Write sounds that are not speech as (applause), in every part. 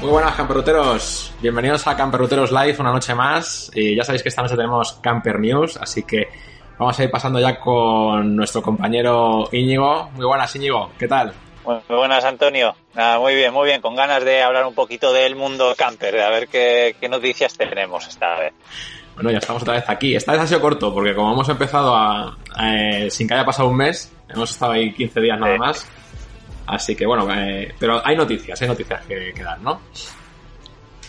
Muy buenas camperuteros, bienvenidos a Camperuteros Live una noche más y ya sabéis que esta noche tenemos Camper News, así que vamos a ir pasando ya con nuestro compañero Íñigo. Muy buenas Íñigo, ¿qué tal? Muy buenas Antonio, muy bien, muy bien, con ganas de hablar un poquito del mundo camper, de a ver qué, noticias tenemos esta vez. Bueno, ya estamos otra vez aquí. Esta vez ha sido corto porque como hemos empezado a, eh, sin que haya pasado un mes, hemos estado ahí 15 días nada más. Así que bueno, eh, pero hay noticias, hay noticias que, que dar, ¿no?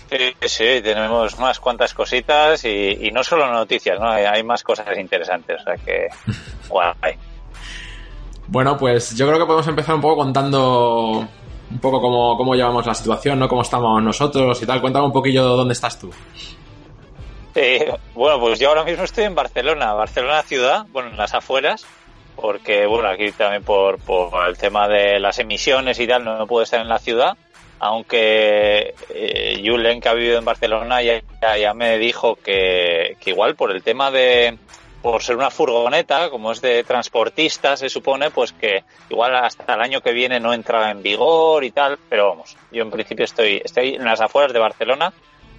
Sí, sí, tenemos unas cuantas cositas y, no solo noticias, ¿no? Hay, más cosas interesantes, o sea que (laughs) guay. Bueno, pues yo creo que podemos empezar un poco contando un poco cómo, cómo llevamos la situación, ¿no? Cómo estamos nosotros y tal. Cuéntame un poquillo dónde estás tú. Sí, bueno, pues yo ahora mismo estoy en Barcelona, Barcelona ciudad, bueno, en las afueras, porque bueno, aquí también por, el tema de las emisiones y tal no puedo estar en la ciudad, aunque eh, Julen, que ha vivido en Barcelona, ya, me dijo que, igual por el tema de, por ser una furgoneta, como es de transportista, se supone, pues que igual hasta el año que viene no entra en vigor y tal, pero vamos, yo en principio estoy, estoy en las afueras de Barcelona,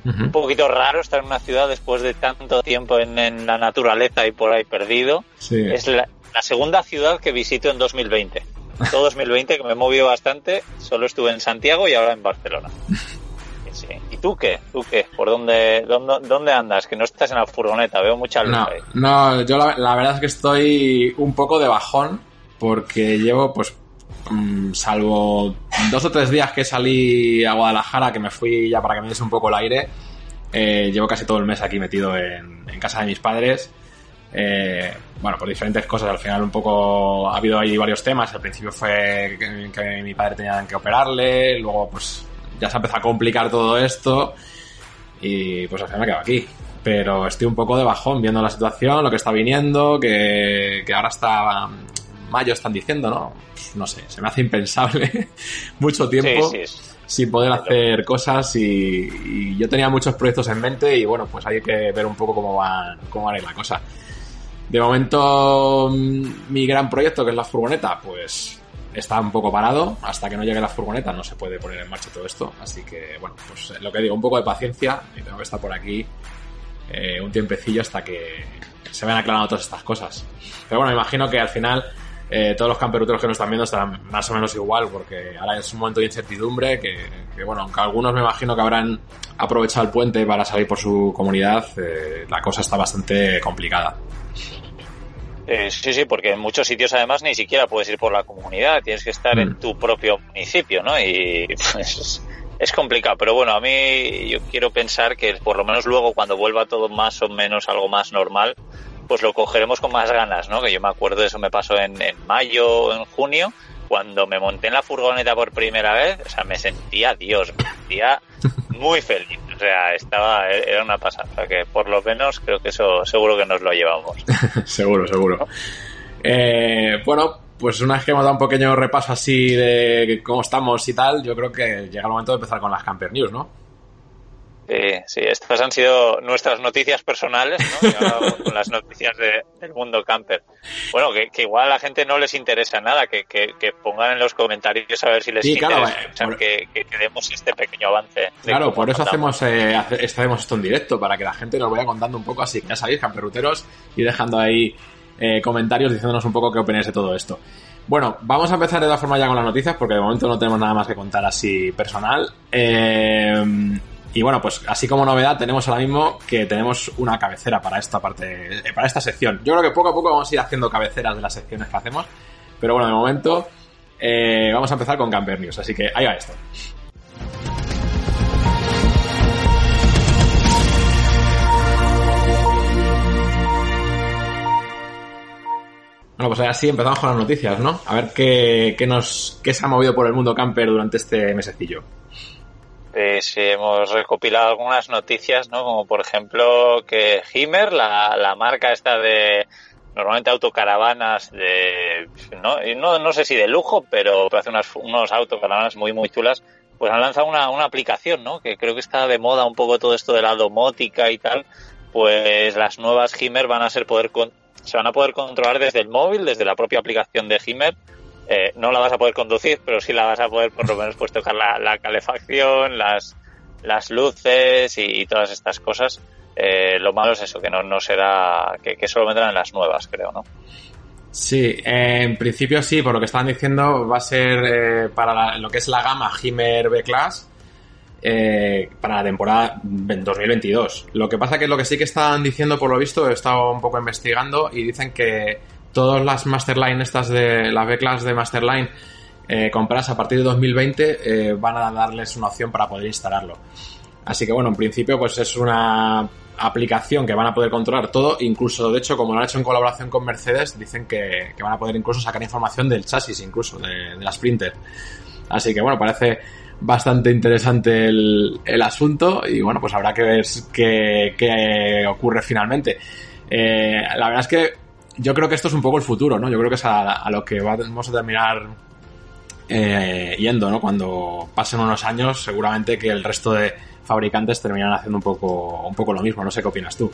un poquito raro estar en una ciudad después de tanto tiempo en, en la naturaleza y por ahí perdido. Es la, la segunda ciudad que visito en 2020. Todo 2020 que me he movido bastante, solo estuve en Santiago y ahora en Barcelona. (laughs) ¿Y tú qué? ¿Tú qué? ¿Por dónde, dónde, dónde andas? Que no estás en la furgoneta, veo mucha luz no, No, yo la, verdad es que estoy un poco de bajón porque llevo, pues, mm, salvo dos o tres días que salí a Guadalajara, que me fui ya para que me diese un poco el aire, eh, llevo casi todo el mes aquí metido en, en casa de mis padres eh, bueno, por diferentes cosas. Al final un poco ha habido ahí varios temas. Al principio fue que, mi padre tenía que operarle, luego pues ya se empezó a complicar todo esto y pues al final me quedo aquí. Pero estoy un poco de bajón viendo la situación, lo que está viniendo, que, ahora está mayo están diciendo, ¿no? No sé, se me hace impensable (laughs) mucho tiempo sin poder hacer cosas y, yo tenía muchos proyectos en mente y bueno, pues hay que ver un poco cómo va, cómo va a ir la cosa. De momento, mm, mi gran proyecto, que es la furgoneta, pues está un poco parado. Hasta que no llegue la furgoneta no se puede poner en marcha todo esto. Así que, bueno, pues lo que digo, un poco de paciencia. Y tengo que estar por aquí eh, un tiempecillo hasta que se vayan aclarando todas estas cosas. Pero bueno, me imagino que al final eh, todos los camperuteros que nos están viendo estarán más o menos igual, porque ahora es un momento de incertidumbre que, bueno, aunque algunos me imagino que habrán aprovechado el puente para salir por su comunidad, eh, la cosa está bastante complicada. Eh, sí, sí, porque en muchos sitios además ni siquiera puedes ir por la comunidad, tienes que estar en mm. tu propio municipio, ¿no? Y pues es complicado, pero bueno, a mí yo quiero pensar que por lo menos luego cuando vuelva todo más o menos algo más normal, pues lo cogeremos con más ganas, ¿no? Que yo me acuerdo de eso me pasó en, en mayo o en junio, cuando me monté en la furgoneta por primera vez, o sea, me sentía Dios, me sentía (laughs) muy feliz. O sea, estaba, era una pasada. O sea, que por lo menos creo que eso seguro que nos lo llevamos. (laughs) seguro, seguro. Eh, bueno, pues una vez que hemos dado un pequeño repaso así de cómo estamos y tal, yo creo que llega el momento de empezar con las Camper News, ¿no? Sí, sí, estas han sido nuestras noticias personales, ¿no? con las noticias del mundo camper. Bueno, que, igual a la gente no les interesa nada, que, pongan en los comentarios a ver si les interesa, eh, que, que, demos este pequeño avance. Claro, por eso hacemos, eh, estaremos esto en directo, para que la gente nos vaya contando un poco así, ya sabéis, camperuteros, y dejando ahí eh, comentarios diciéndonos un poco qué opináis de todo esto. Bueno, vamos a empezar de todas formas ya con las noticias, porque de momento no tenemos nada más que contar así personal. Eh, y bueno, pues así como novedad tenemos ahora mismo que tenemos una cabecera para esta parte, eh, para esta sección. Yo creo que poco a poco vamos a ir haciendo cabeceras de las secciones que hacemos. Pero bueno, de momento eh, vamos a empezar con Camper News, así que ahí va esto. Bueno, pues así empezamos con las noticias, ¿no? A ver qué, qué, nos, qué se ha movido por el mundo camper durante este mesecillo. Pues hemos recopilado algunas noticias, ¿no? Como por ejemplo que Himmer, la, la marca esta de normalmente autocaravanas de no, no, no sé si de lujo, pero hace unas, unos autocaravanas muy muy chulas, pues han lanzado una, una aplicación, ¿no? Que creo que está de moda un poco todo esto de la domótica y tal. Pues las nuevas Himmer van a ser poder se van a poder controlar desde el móvil, desde la propia aplicación de Himer. Eh, no la vas a poder conducir, pero sí la vas a poder por lo menos pues tocar la, calefacción, las, las luces y, todas estas cosas. Eh, lo malo es eso, que no, no será, que, solo vendrán en las nuevas, creo, ¿no? Sí, en principio sí, por lo que estaban diciendo, va a ser eh, para lo que es la gama Himer B-Class eh, para la temporada 2022. Lo que pasa que lo que sí que están diciendo, por lo visto, he estado un poco investigando y dicen que todas las Masterline estas de las B-Class de Masterline eh, compradas a partir de 2020 eh, van a darles una opción para poder instalarlo. Así que bueno, en principio pues es una aplicación que van a poder controlar todo, incluso de hecho como lo han hecho en colaboración con Mercedes, dicen que, van a poder incluso sacar información del chasis, incluso de, de la Sprinter. Así que bueno, parece bastante interesante el, el asunto y bueno, pues habrá que ver qué, ocurre finalmente. Eh, la verdad es que yo creo que esto es un poco el futuro, ¿no? Yo creo que es a, lo que vamos a terminar eh, yendo, ¿no? Cuando pasen unos años, seguramente que el resto de fabricantes terminan haciendo un poco, un poco lo mismo. No sé qué opinas tú.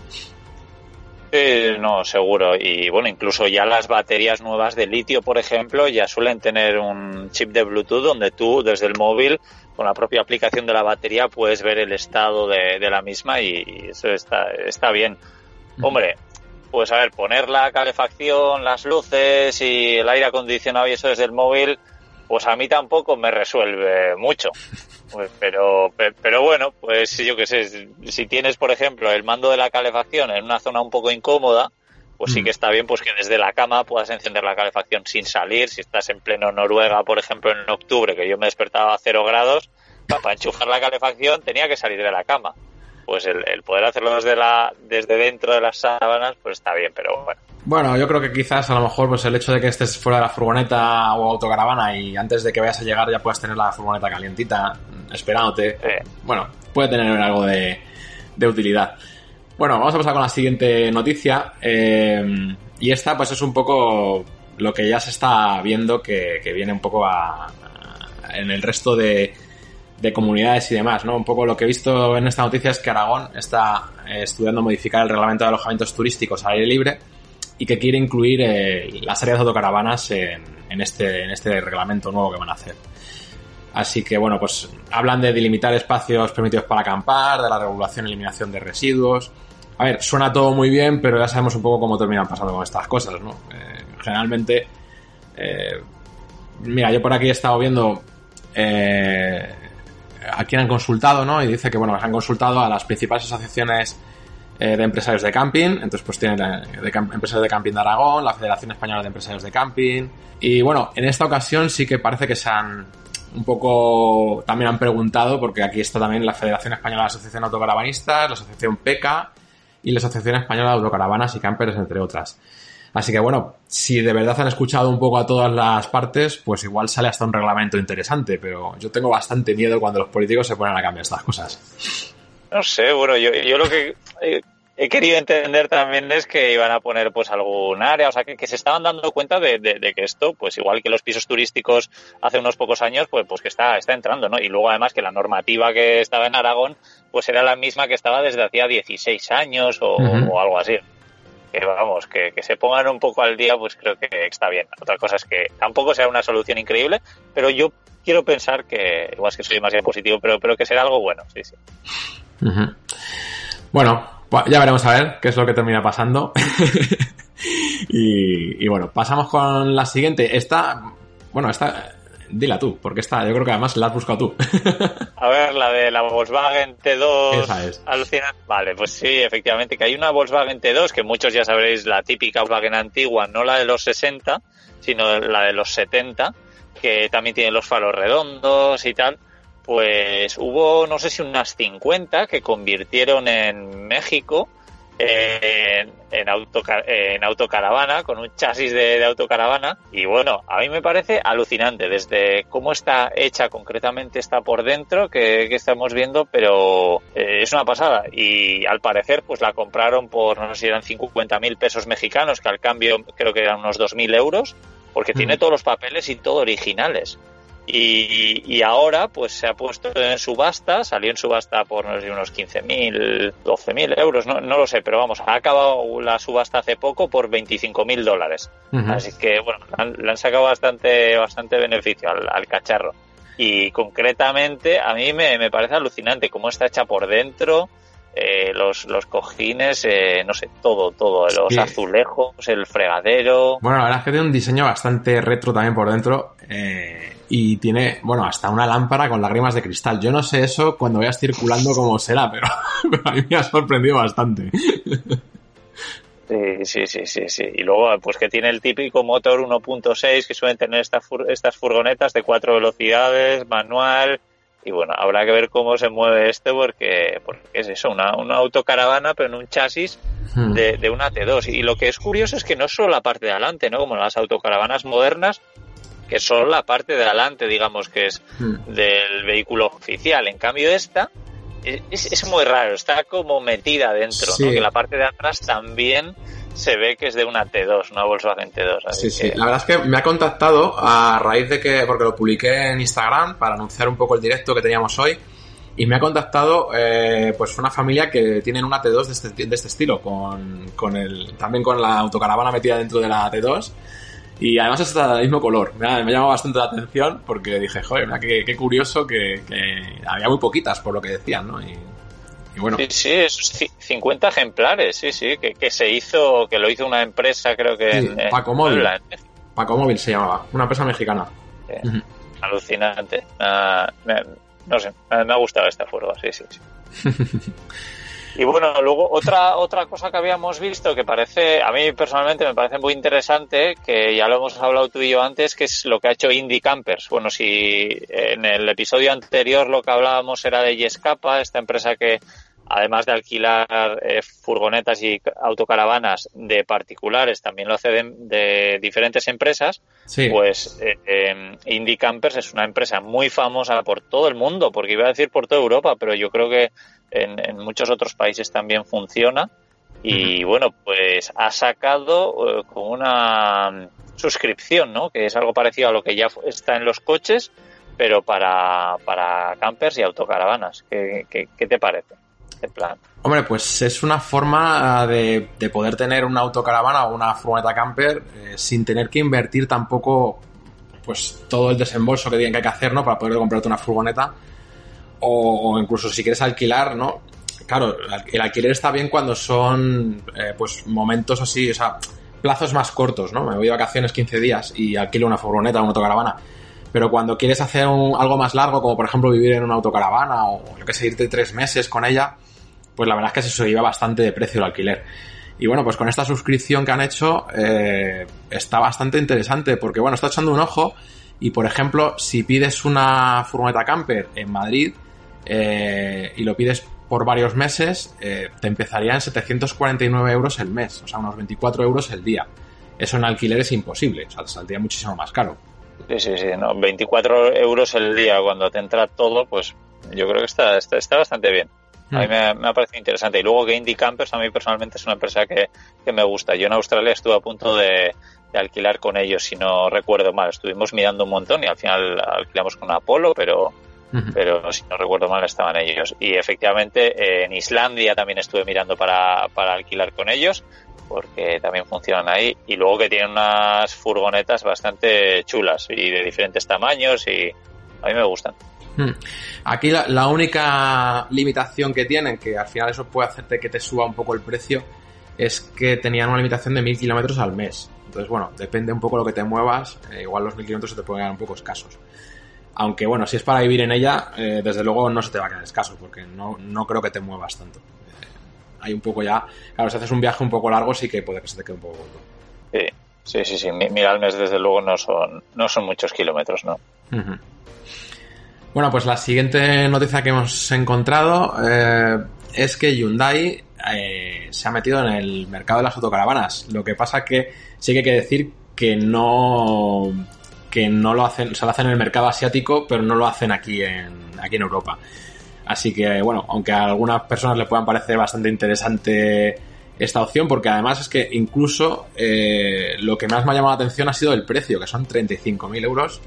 no, seguro. Y bueno, incluso ya las baterías nuevas de litio, por ejemplo, ya suelen tener un chip de Bluetooth donde tú desde el móvil, con la propia aplicación de la batería, puedes ver el estado de, la misma y, eso está, está bien. Hombre, pues a ver, poner la calefacción, las luces y el aire acondicionado y eso desde el móvil, pues a mí tampoco me resuelve mucho. (laughs) Pues, pero, pero bueno, pues yo qué sé, si tienes, por ejemplo, el mando de la calefacción en una zona un poco incómoda, pues sí mm. que está bien pues que desde la cama puedas encender la calefacción sin salir. Si estás en pleno Noruega, por ejemplo, en octubre, que yo me despertaba a cero grados, para enchufar la calefacción tenía que salir de la cama. Pues el, el poder hacerlo desde, la, desde dentro de las sábanas, pues está bien, pero bueno. Bueno, yo creo que quizás a lo mejor pues el hecho de que estés fuera de la furgoneta o autocaravana y antes de que vayas a llegar ya puedas tener la furgoneta calientita esperándote, bueno, puede tener algo de, utilidad. Bueno, vamos a pasar con la siguiente noticia. Eh, y esta pues es un poco lo que ya se está viendo que, viene un poco a, en el resto de, de comunidades y demás, ¿no? Un poco lo que he visto en esta noticia es que Aragón está eh, estudiando modificar el reglamento de alojamientos turísticos al aire libre y que quiere incluir eh, las áreas de autocaravanas en, este, en este reglamento nuevo que van a hacer. Así que bueno, pues hablan de delimitar espacios permitidos para acampar, de la regulación y eliminación de residuos. A ver, suena todo muy bien, pero ya sabemos un poco cómo terminan pasando con estas cosas, ¿no? Eh, generalmente, eh, mira, yo por aquí he estado viendo a quién han consultado, ¿no? Y dice que, bueno, han consultado a las principales asociaciones eh, de empresarios de camping. Entonces, pues tiene de, empresarios de camping de Aragón, la Federación Española de Empresarios de Camping. Y bueno, en esta ocasión sí que parece que se han un poco también han preguntado, porque aquí está también la Federación Española de Asociación Autocaravanistas, la Asociación PECA y la Asociación Española de Autocaravanas y Campers, entre otras. Así que bueno, si de verdad han escuchado un poco a todas las partes, pues igual sale hasta un reglamento interesante, pero yo tengo bastante miedo cuando los políticos se ponen a cambiar estas cosas. No sé, bueno, yo, yo lo que he querido entender también es que iban a poner pues algún área, o sea, que, se estaban dando cuenta de, que esto, pues igual que los pisos turísticos hace unos pocos años, pues, pues que está, está entrando, ¿no? Y luego además que la normativa que estaba en Aragón, pues era la misma que estaba desde hacía 16 años o, algo así. Que vamos, que, se pongan un poco al día, pues creo que está bien. Otra cosa es que tampoco sea una solución increíble, pero yo quiero pensar que, igual es que soy demasiado positivo, pero, pero que será algo bueno, sí, sí. Bueno, pues ya veremos a ver qué es lo que termina pasando. (laughs) y, bueno, pasamos con la siguiente. Esta, bueno, esta, dila tú, porque esta, yo creo que además la has buscado tú. (laughs) a ver, la de la Volkswagen T2. Esa es. Vale, pues sí, efectivamente, que hay una Volkswagen T2, que muchos ya sabréis, la típica Volkswagen antigua, no la de los 60, sino la de los 70, que también tiene los faros redondos y tal pues hubo, no sé si unas 50 que convirtieron en México en, en, en autocaravana, con un chasis de, autocaravana. Y bueno, a mí me parece alucinante desde cómo está hecha concretamente está por dentro que, estamos viendo, pero eh, es una pasada. Y al parecer, pues la compraron por, no sé si eran 50 mil pesos mexicanos, que al cambio creo que eran unos 2.000 euros, porque tiene mm. todos los papeles y todo originales. Y, ahora pues se ha puesto en subasta, salió en subasta por no sé, unos 15.000, 12.000 euros, no, no lo sé, pero vamos, ha acabado la subasta hace poco por 25.000 dólares. Así que bueno, le han sacado bastante, bastante beneficio al, cacharro. Y concretamente a mí me, me parece alucinante cómo está hecha por dentro, eh, los, los cojines, eh, no sé, todo, todo, los azulejos, el fregadero. Bueno, la verdad es que tiene un diseño bastante retro también por dentro eh, y tiene, bueno, hasta una lámpara con lágrimas de cristal. Yo no sé eso cuando vayas circulando cómo será, (laughs) pero, a mí me ha sorprendido bastante. Sí, sí, sí, sí, sí. Y luego, pues que tiene el típico motor 1.6 que suelen tener estas, estas furgonetas de cuatro velocidades, manual, y bueno, habrá que ver cómo se mueve este porque, porque es eso, una, una autocaravana pero en un chasis hmm. de, una T2. Y lo que es curioso es que no es solo la parte de adelante, ¿no? Como las autocaravanas modernas, que solo la parte de adelante, digamos, que es hmm. del vehículo oficial. En cambio esta es, es muy raro, está como metida dentro, ¿no? Que la parte de atrás también se ve que es de una T2, una Volkswagen T2. sí, sí. La verdad es que me ha contactado a raíz de que, porque lo publiqué en Instagram para anunciar un poco el directo que teníamos hoy, y me ha contactado eh, pues una familia que tienen una T2 de este, de este estilo, con, con, el, también con la autocaravana metida dentro de la T2. Y además es del mismo color. Me ha, me llamado bastante la atención porque dije, joder, mira, qué, qué curioso que, que, había muy poquitas por lo que decían, ¿no? Y, Sí, sí, esos 50 ejemplares, sí, sí, que, se hizo, que lo hizo una empresa, creo que Paco Móvil. Paco Móvil se llamaba, una empresa mexicana. Alucinante. no sé, me ha gustado esta furgo, sí, sí, sí. (laughs) Y bueno, luego otra otra cosa que habíamos visto que parece, a mí personalmente me parece muy interesante, que ya lo hemos hablado tú y yo antes, que es lo que ha hecho Indie Campers. Bueno, si en el episodio anterior lo que hablábamos era de Yescapa, esta empresa que además de alquilar eh, furgonetas y autocaravanas de particulares, también lo hace de, diferentes empresas, pues eh, em, Indie Campers es una empresa muy famosa por todo el mundo, porque iba a decir por toda Europa, pero yo creo que en, muchos otros países también funciona. Y bueno, pues ha sacado eh, con una suscripción, ¿no? Que es algo parecido a lo que ya está en los coches, pero para, para campers y autocaravanas. ¿Qué, qué te parece? Hombre, pues es una forma de, poder tener una autocaravana o una furgoneta camper eh, sin tener que invertir tampoco pues todo el desembolso que tienen que hacer, ¿no? Para poder comprarte una furgoneta. O, incluso si quieres alquilar, ¿no? Claro, el alquiler está bien cuando son eh, pues momentos así, o sea, plazos más cortos, ¿no? Me voy de vacaciones 15 días y alquilo una furgoneta o una autocaravana. Pero cuando quieres hacer algo más largo, como por ejemplo vivir en una autocaravana o yo que sé, irte tres meses con ella, pues la verdad es que se subió bastante de precio el alquiler. Y bueno, pues con esta suscripción que han hecho eh, está bastante interesante porque bueno, está echando un ojo y por ejemplo, si pides una furgoneta camper en Madrid eh, y lo pides por varios meses, eh, te empezaría en 749 euros el mes, o sea, unos 24 euros el día. Eso en alquiler es imposible, o sea, te saldría muchísimo más caro. Sí, sí, sí, no, 24 euros el día cuando te entra todo, pues yo creo que está, está bastante bien. A mí mm. me, ha parecido interesante. Y luego que Indie Campers a mí personalmente es una empresa que, me gusta. Yo en Australia estuve a punto de, alquilar con ellos, si no recuerdo mal. Estuvimos mirando un montón y al final alquilamos con Apolo, pero, pero si no recuerdo mal estaban ellos. Y efectivamente en Islandia también estuve mirando para, para alquilar con ellos, porque también funcionan ahí. Y luego que tienen unas furgonetas bastante chulas y de diferentes tamaños y a mí me gustan. Aquí la, única limitación que tienen, que al final eso puede hacerte que te suba un poco el precio, es que tenían una limitación de 1000 kilómetros al mes. Entonces, bueno, depende un poco de lo que te muevas, eh, igual los 1000 kilómetros se te pueden quedar un poco escasos. Aunque bueno, si es para vivir en ella, eh, desde luego no se te va a quedar escaso, porque no, no creo que te muevas tanto. Eh, hay un poco ya, claro, si haces un viaje un poco largo, sí que puede que se te quede un poco corto. Sí, sí, sí, sí. Mira, al mes desde luego no son, no son muchos kilómetros, ¿no? Bueno, pues la siguiente noticia que hemos encontrado eh, es que Hyundai eh, se ha metido en el mercado de las autocaravanas. Lo que pasa que sí que hay que decir que no que no lo hacen, se lo hacen en el mercado asiático, pero no lo hacen aquí en aquí en Europa. Así que bueno, aunque a algunas personas le puedan parecer bastante interesante esta opción, porque además es que incluso eh, lo que más me ha llamado la atención ha sido el precio, que son 35.000 euros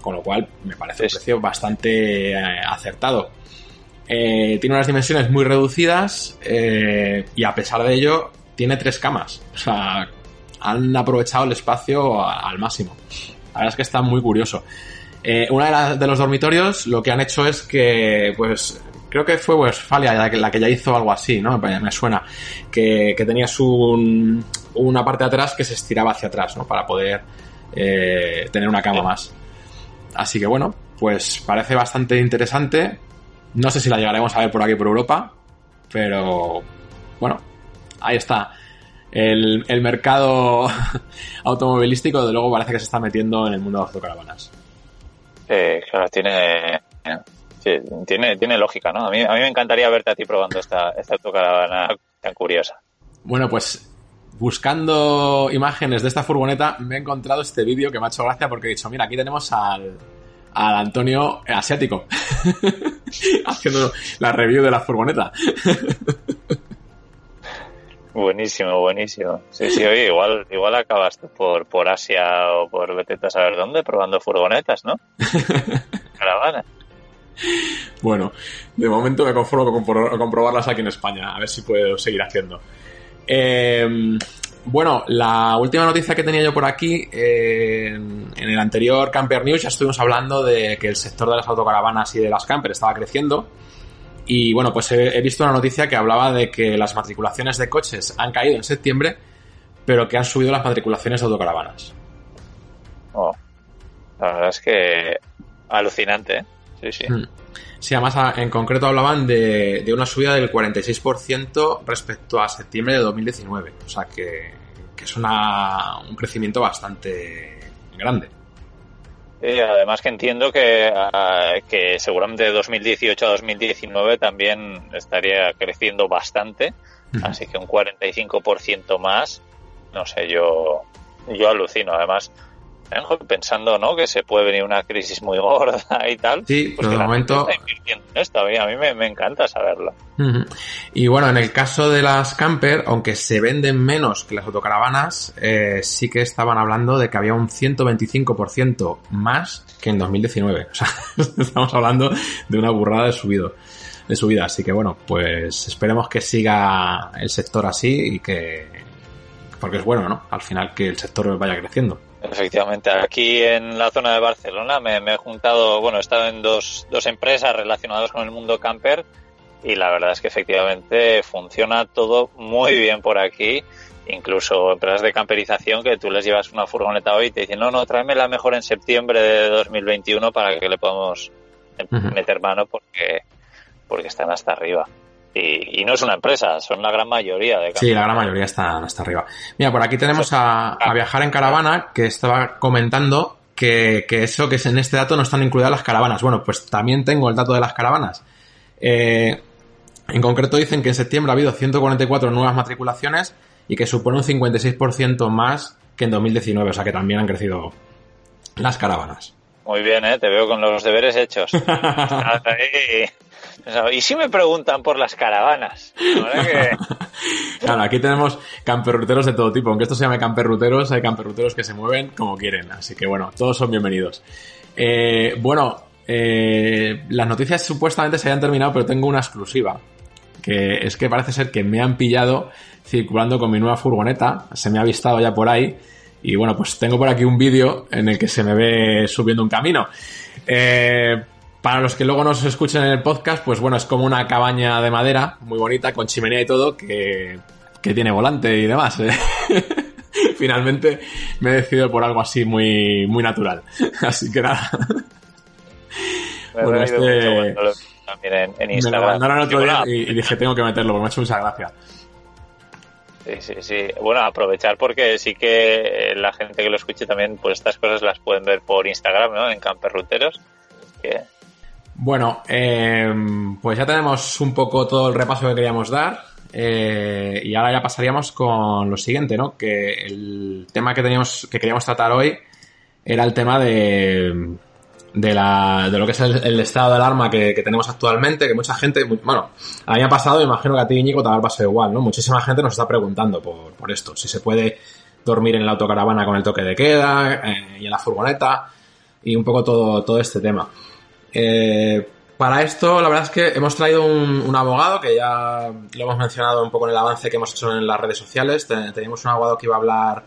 con lo cual me parece un precio bastante eh, acertado. Eh, tiene unas dimensiones muy reducidas y a pesar de ello tiene tres camas. O sea, han aprovechado el espacio al máximo. La verdad es que está muy curioso. una de, los dormitorios lo que han hecho es que, pues, creo que fue Westfalia la que, la ya hizo algo así, ¿no? Me suena. Que, que tenías una parte de atrás que se estiraba hacia atrás, ¿no? Para poder tener una cama más. Así que bueno, pues parece bastante interesante. No sé si la llegaremos a ver por aquí por Europa, pero bueno, ahí está. El, mercado (laughs) automovilístico, de luego, parece que se está metiendo en el mundo de las autocaravanas. Eh, claro, tiene, tiene, tiene lógica, ¿no? A mí, a mí me encantaría verte a ti probando esta, esta autocaravana tan curiosa. Bueno, pues buscando imágenes de esta furgoneta, me he encontrado este vídeo que me ha hecho gracia porque he dicho, mira, aquí tenemos al, al Antonio asiático (laughs) haciendo la review de la furgoneta. (laughs) buenísimo, buenísimo. Sí, sí, oye, igual, igual acabas por, por Asia o por vete a saber dónde probando furgonetas, ¿no? (laughs) Caravana. Bueno, de momento me conformo con comprobarlas aquí en España, a ver si puedo seguir haciendo. Eh, bueno, la última noticia que tenía yo por aquí, eh, en el anterior Camper News ya estuvimos hablando de que el sector de las autocaravanas y de las camper estaba creciendo. Y bueno, pues he, visto una noticia que hablaba de que las matriculaciones de coches han caído en septiembre, pero que han subido las matriculaciones de autocaravanas. Oh, la verdad es que alucinante, ¿eh? Sí, sí. Hmm. Sí, además en concreto hablaban de, una subida del 46% respecto a septiembre de 2019. O sea que, es una, un crecimiento bastante grande. Y además que entiendo que, ah, que seguramente de 2018 a 2019 también estaría creciendo bastante. Así que un 45% más, no sé, yo, yo alucino. Además, pensando ¿no? que se puede venir una crisis muy gorda y tal. Sí, pues de momento. esto. A mí, me, encanta saberlo. Y bueno, en el caso de las camper, aunque se venden menos que las autocaravanas, eh, sí que estaban hablando de que había un 125% más que en 2019. O sea, (laughs) estamos hablando de una burrada de subido. De subida, así que bueno, pues esperemos que siga el sector así y que, porque es bueno, ¿no? Al final que el sector vaya creciendo. Efectivamente, aquí en la zona de Barcelona me, he juntado, bueno, he estado en dos, dos empresas relacionadas con el mundo camper y la verdad es que efectivamente funciona todo muy bien por aquí. Incluso empresas de camperización que tú les llevas una furgoneta hoy y te dicen, no, no, tráeme la mejor en septiembre de 2021 para que le podamos meter mano porque, porque están hasta arriba. Y, no es una empresa, son la gran mayoría de Sí, la gran mayoría está hasta arriba. Mira, por aquí tenemos a, Viajar en Caravana, que estaba comentando que, eso, que en este dato no están incluidas las caravanas. Bueno, pues también tengo el dato de las caravanas. Eh, en concreto dicen que en septiembre ha habido 144 nuevas matriculaciones y que supone un 56% más que en 2019, o sea que también han crecido las caravanas. Muy bien, ¿eh? te veo con los deberes hechos. (laughs) ¿Y si me preguntan por las caravanas? (laughs) claro, aquí tenemos camperruteros de todo tipo. Aunque esto se llame camperruteros, hay camperruteros que se mueven como quieren. Así que bueno, todos son bienvenidos. Eh, bueno, eh, las noticias supuestamente se hayan terminado, pero tengo una exclusiva. Que es que parece ser que me han pillado circulando con mi nueva furgoneta. Se me ha avistado ya por ahí. Y bueno, pues tengo por aquí un vídeo en el que se me ve subiendo un camino. Eh, para los que luego nos escuchen en el podcast, pues bueno, es como una cabaña de madera, muy bonita, con chimenea y todo, que, tiene volante y demás. ¿eh? (laughs) Finalmente me he decidido por algo así muy, muy natural. (laughs) Así que nada. bueno, este... También en, Instagram. Me lo mandaron otro día y, dije, tengo que meterlo, porque me ha hecho mucha gracia. Sí, sí, sí. Bueno, aprovechar porque sí que la gente que lo escuche también, pues estas cosas las pueden ver por Instagram, ¿no? En Camperruteros. Que bueno, eh, pues ya tenemos un poco todo el repaso que queríamos dar. Eh, y ahora ya pasaríamos con lo siguiente, ¿no? Que el tema que teníamos, que queríamos tratar hoy era el tema de, de, la, de lo que es el, estado de alarma que, tenemos actualmente, que mucha gente, bueno, a mí me ha pasado, imagino que a ti, Íñigo, te va a igual, ¿no? Muchísima gente nos está preguntando por, por esto, si se puede dormir en la autocaravana con el toque de queda eh, y en la furgoneta. y un poco todo, todo este tema. Eh, para esto, la verdad es que hemos traído un, abogado que ya lo hemos mencionado un poco en el avance que hemos hecho en las redes sociales. Teníamos un abogado que iba a hablar,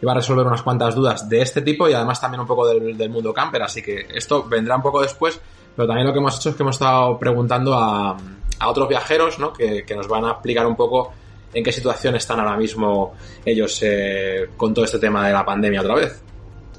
iba a resolver unas cuantas dudas de este tipo y además también un poco del, mundo camper. Así que esto vendrá un poco después, pero también lo que hemos hecho es que hemos estado preguntando a, otros viajeros ¿no? que, nos van a explicar un poco en qué situación están ahora mismo ellos eh, con todo este tema de la pandemia otra vez.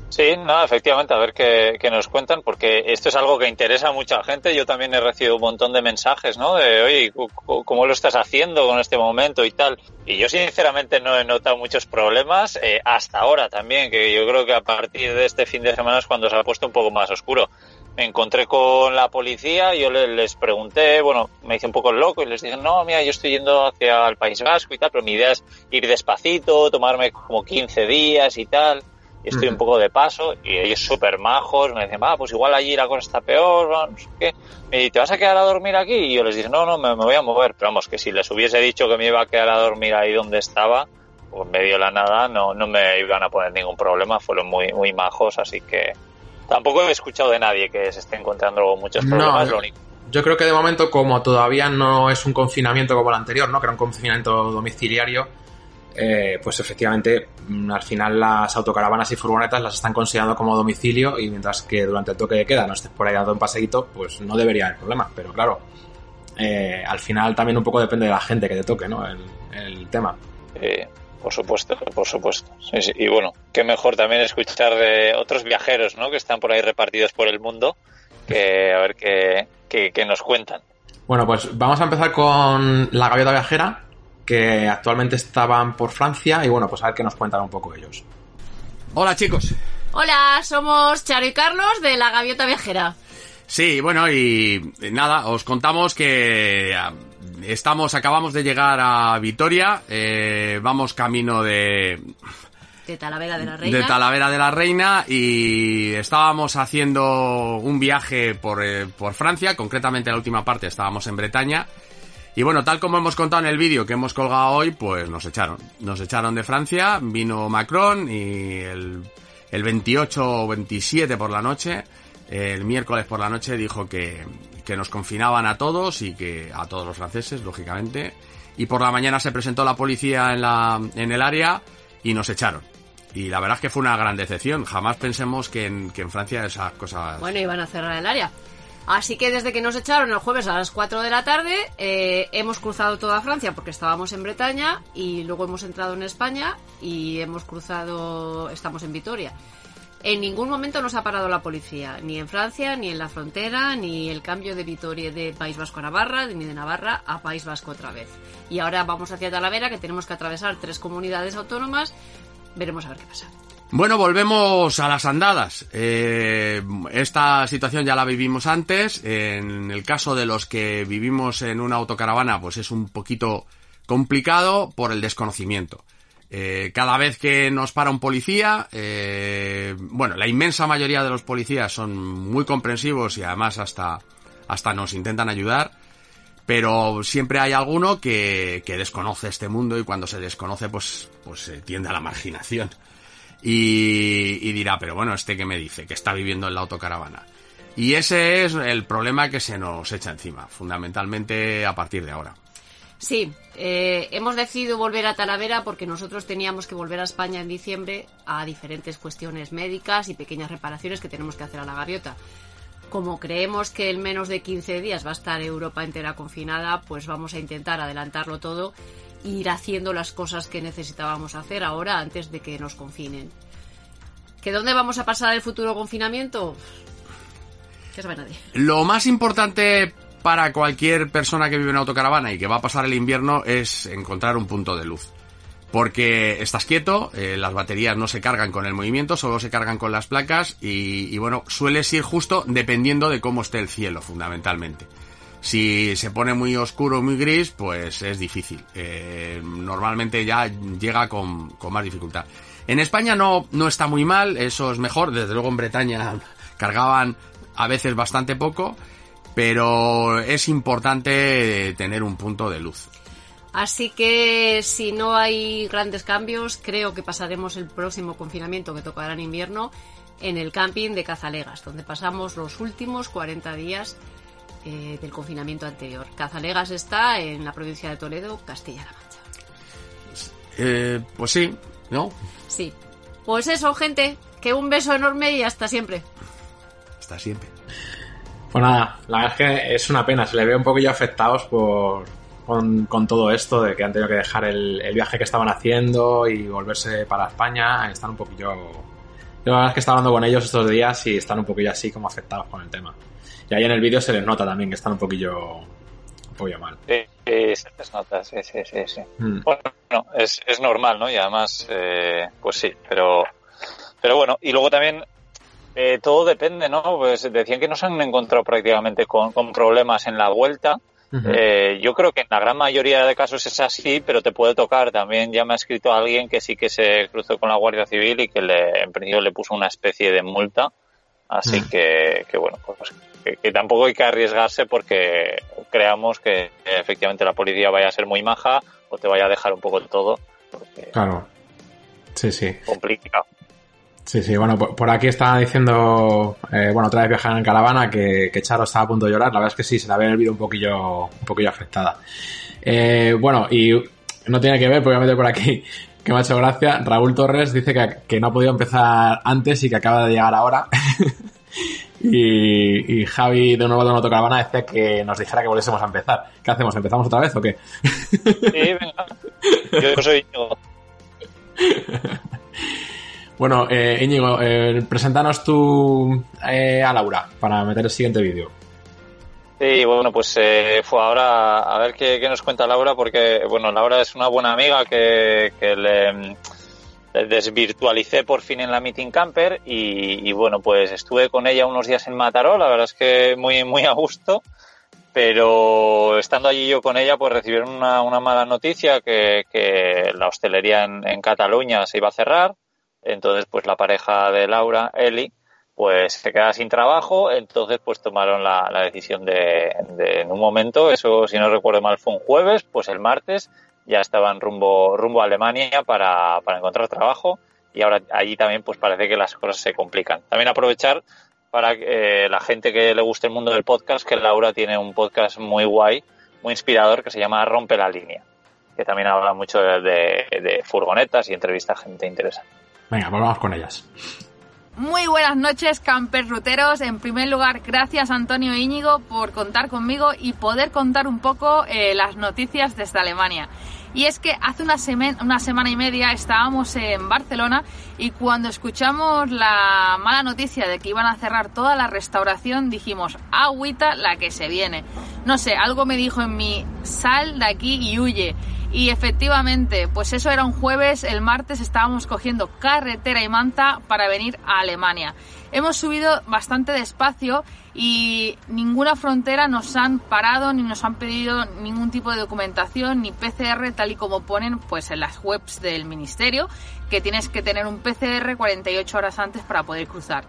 Sí, no, efectivamente, a ver qué, nos cuentan, porque esto es algo que interesa a mucha gente. Yo también he recibido un montón de mensajes, ¿no? De, oye, ¿cómo lo estás haciendo con este momento y tal? Y yo sinceramente no he notado muchos problemas, eh, hasta ahora también, que yo creo que a partir de este fin de semana es cuando se ha puesto un poco más oscuro. Me encontré con la policía, yo les pregunté, bueno, me hice un poco loco y les dije, no, mira, yo estoy yendo hacia el País Vasco y tal, pero mi idea es ir despacito, tomarme como 15 días y tal estoy un poco de paso y ellos súper majos me dicen, va, pues igual allí la cosa está peor, no, sé qué. Y ¿te vas a quedar a dormir aquí? Y yo les dije, no, no, me, voy a mover. Pero vamos, que si les hubiese dicho que me iba a quedar a dormir ahí donde estaba, pues medio la nada, no, no me iban a poner ningún problema. Fueron muy, muy majos, así que tampoco he escuchado de nadie que se esté encontrando muchos problemas. lo único. Yo creo que de momento, como todavía no es un confinamiento como el anterior, ¿no? Que era un confinamiento domiciliario, eh, pues efectivamente mm, al final las autocaravanas y furgonetas las están considerando como domicilio y mientras que durante el toque de queda no estés por ahí dando un paseíto, pues no debería haber problema. Pero claro, eh, al final también un poco depende de la gente que te toque, ¿no? El, tema. por supuesto, por supuesto. Y bueno, qué mejor también escuchar de otros viajeros, ¿no? Que están por ahí repartidos por el mundo, que a ver qué, qué nos cuentan. Bueno, pues vamos a empezar con la gaviota viajera, que actualmente estaban por Francia y bueno, pues a ver qué nos cuentan un poco ellos. Hola chicos. Hola, somos Charo y Carlos de La Gaviota Viajera. Sí, bueno, y nada, os contamos que ah, estamos, acabamos de llegar a Vitoria, eh, vamos camino de... De Talavera de la Reina. De Talavera de la Reina y estábamos haciendo un viaje por, eh, por Francia, concretamente la última parte estábamos en Bretaña y bueno, tal como hemos contado en el vídeo que hemos colgado hoy, pues nos echaron. Nos echaron de Francia, vino Macron y el, el 28 o 27 por la noche, el miércoles por la noche dijo que, que nos confinaban a todos y que a todos los franceses, lógicamente. Y por la mañana se presentó la policía en, la, en el área y nos echaron. Y la verdad es que fue una gran decepción. Jamás pensemos que en, que en Francia esas cosas... Bueno, iban a cerrar el área. Así que desde que nos echaron el jueves a las 4 de la tarde, eh, hemos cruzado toda Francia porque estábamos en Bretaña y luego hemos entrado en España y hemos cruzado, estamos en Vitoria. En ningún momento nos ha parado la policía, ni en Francia, ni en la frontera, ni el cambio de Vitoria de País Vasco a Navarra, ni de Navarra a País Vasco otra vez. Y ahora vamos hacia Talavera, que tenemos que atravesar tres comunidades autónomas. Veremos a ver qué pasa. Bueno, volvemos a las andadas. Eh, esta situación ya la vivimos antes. En el caso de los que vivimos en una autocaravana, pues es un poquito complicado por el desconocimiento. Eh, cada vez que nos para un policía, eh, bueno, la inmensa mayoría de los policías son muy comprensivos y además hasta, hasta nos intentan ayudar. Pero siempre hay alguno que, que desconoce este mundo y cuando se desconoce, pues, pues se tiende a la marginación y, dirá, pero bueno, este que me dice, que está viviendo en la autocaravana. Y ese es el problema que se nos echa encima, fundamentalmente a partir de ahora. Sí, eh, hemos decidido volver a Talavera porque nosotros teníamos que volver a España en diciembre a diferentes cuestiones médicas y pequeñas reparaciones que tenemos que hacer a la gaviota. Como creemos que en menos de 15 días va a estar Europa entera confinada, pues vamos a intentar adelantarlo todo ir haciendo las cosas que necesitábamos hacer ahora antes de que nos confinen. ¿Que dónde vamos a pasar el futuro confinamiento? Que sabe nadie. Lo más importante para cualquier persona que vive en autocaravana y que va a pasar el invierno es encontrar un punto de luz. Porque estás quieto, eh, las baterías no se cargan con el movimiento, solo se cargan con las placas y, y bueno, sueles ir justo dependiendo de cómo esté el cielo, fundamentalmente. Si se pone muy oscuro, muy gris, pues es difícil. Eh, normalmente ya llega con, más dificultad. En España no, no está muy mal, eso es mejor. Desde luego en Bretaña (laughs) cargaban a veces bastante poco, pero es importante tener un punto de luz. Así que si no hay grandes cambios, creo que pasaremos el próximo confinamiento que tocará en invierno en el camping de Cazalegas, donde pasamos los últimos 40 días eh, del confinamiento anterior. Cazalegas está en la provincia de Toledo, Castilla-La Mancha. Eh, pues sí, ¿no? Sí. Pues eso, gente, que un beso enorme y hasta siempre. Hasta siempre. Pues nada, la verdad es que es una pena, se le ve un poquillo afectados por, con, con todo esto, de que han tenido que dejar el, el viaje que estaban haciendo y volverse para España, están un poquillo... La verdad es que estaba hablando con ellos estos días y están un poquillo así como afectados con el tema. Y ahí en el vídeo se les nota también que están un poquillo, un poquillo mal. Sí, sí, se les nota, sí, sí, sí. sí. Mm. Bueno, no, es, es normal, ¿no? Y además, eh, pues sí, pero, pero bueno, y luego también eh, todo depende, ¿no? Pues decían que no se han encontrado prácticamente con, con problemas en la vuelta. Eh, yo creo que en la gran mayoría de casos es así, pero te puede tocar. También ya me ha escrito alguien que sí que se cruzó con la Guardia Civil y que le, en principio le puso una especie de multa. Así que, que bueno, pues que, que tampoco hay que arriesgarse porque creamos que efectivamente la policía vaya a ser muy maja o te vaya a dejar un poco de todo. Porque Claro. Sí, sí. complicado. Sí, sí, bueno, por, por aquí estaba diciendo, eh, bueno, otra vez viajar en caravana, que, que Charo estaba a punto de llorar. La verdad es que sí, se la ve en el vídeo un poquillo, un poquillo afectada. Eh, bueno, y no tiene que ver, porque voy a meter por aquí, (laughs) que me ha hecho gracia. Raúl Torres dice que, que no ha podido empezar antes y que acaba de llegar ahora. (laughs) y, y Javi de nuevo de Autocaravana decía que nos dijera que volviésemos a empezar. ¿Qué hacemos? ¿Empezamos otra vez o qué? Sí, venga. Yo soy Íñigo. (laughs) Bueno, eh, Íñigo, eh, preséntanos tú eh, a Laura para meter el siguiente vídeo. Sí, bueno, pues eh, fue ahora a ver qué, nos cuenta Laura, porque, bueno, Laura es una buena amiga que, que le, le desvirtualicé por fin en la Meeting Camper y, y, bueno, pues estuve con ella unos días en Mataró, la verdad es que muy, muy a gusto, pero estando allí yo con ella, pues recibieron una, una mala noticia que, que la hostelería en Cataluña se iba a cerrar, entonces pues la pareja de Laura, Eli, pues se queda sin trabajo, entonces pues tomaron la, decisión de, de, en un momento, eso si no recuerdo mal fue un jueves, pues el martes ya estaban rumbo, rumbo a Alemania para, para encontrar trabajo y ahora allí también pues parece que las cosas se complican. También aprovechar para eh, la gente que le guste el mundo del podcast, que Laura tiene un podcast muy guay, muy inspirador, que se llama Rompe la línea, que también habla mucho de, de, de furgonetas y entrevista a gente interesante. Venga, pues vamos con ellas. Muy buenas noches, campers ruteros. En primer lugar, gracias Antonio e Íñigo por contar conmigo y poder contar un poco eh, las noticias desde Alemania. Y es que hace una, semen, una, semana y media estábamos en Barcelona y cuando escuchamos la mala noticia de que iban a cerrar toda la restauración dijimos, agüita la que se viene. No sé, algo me dijo en mí, sal de aquí y huye. Y efectivamente, pues eso era un jueves, el martes estábamos cogiendo carretera y manta para venir a Alemania. Hemos subido bastante despacio y ninguna frontera nos han parado ni nos han pedido ningún tipo de documentación ni PCR tal y como ponen pues en las webs del ministerio que tienes que tener un PCR 48 horas antes para poder cruzar.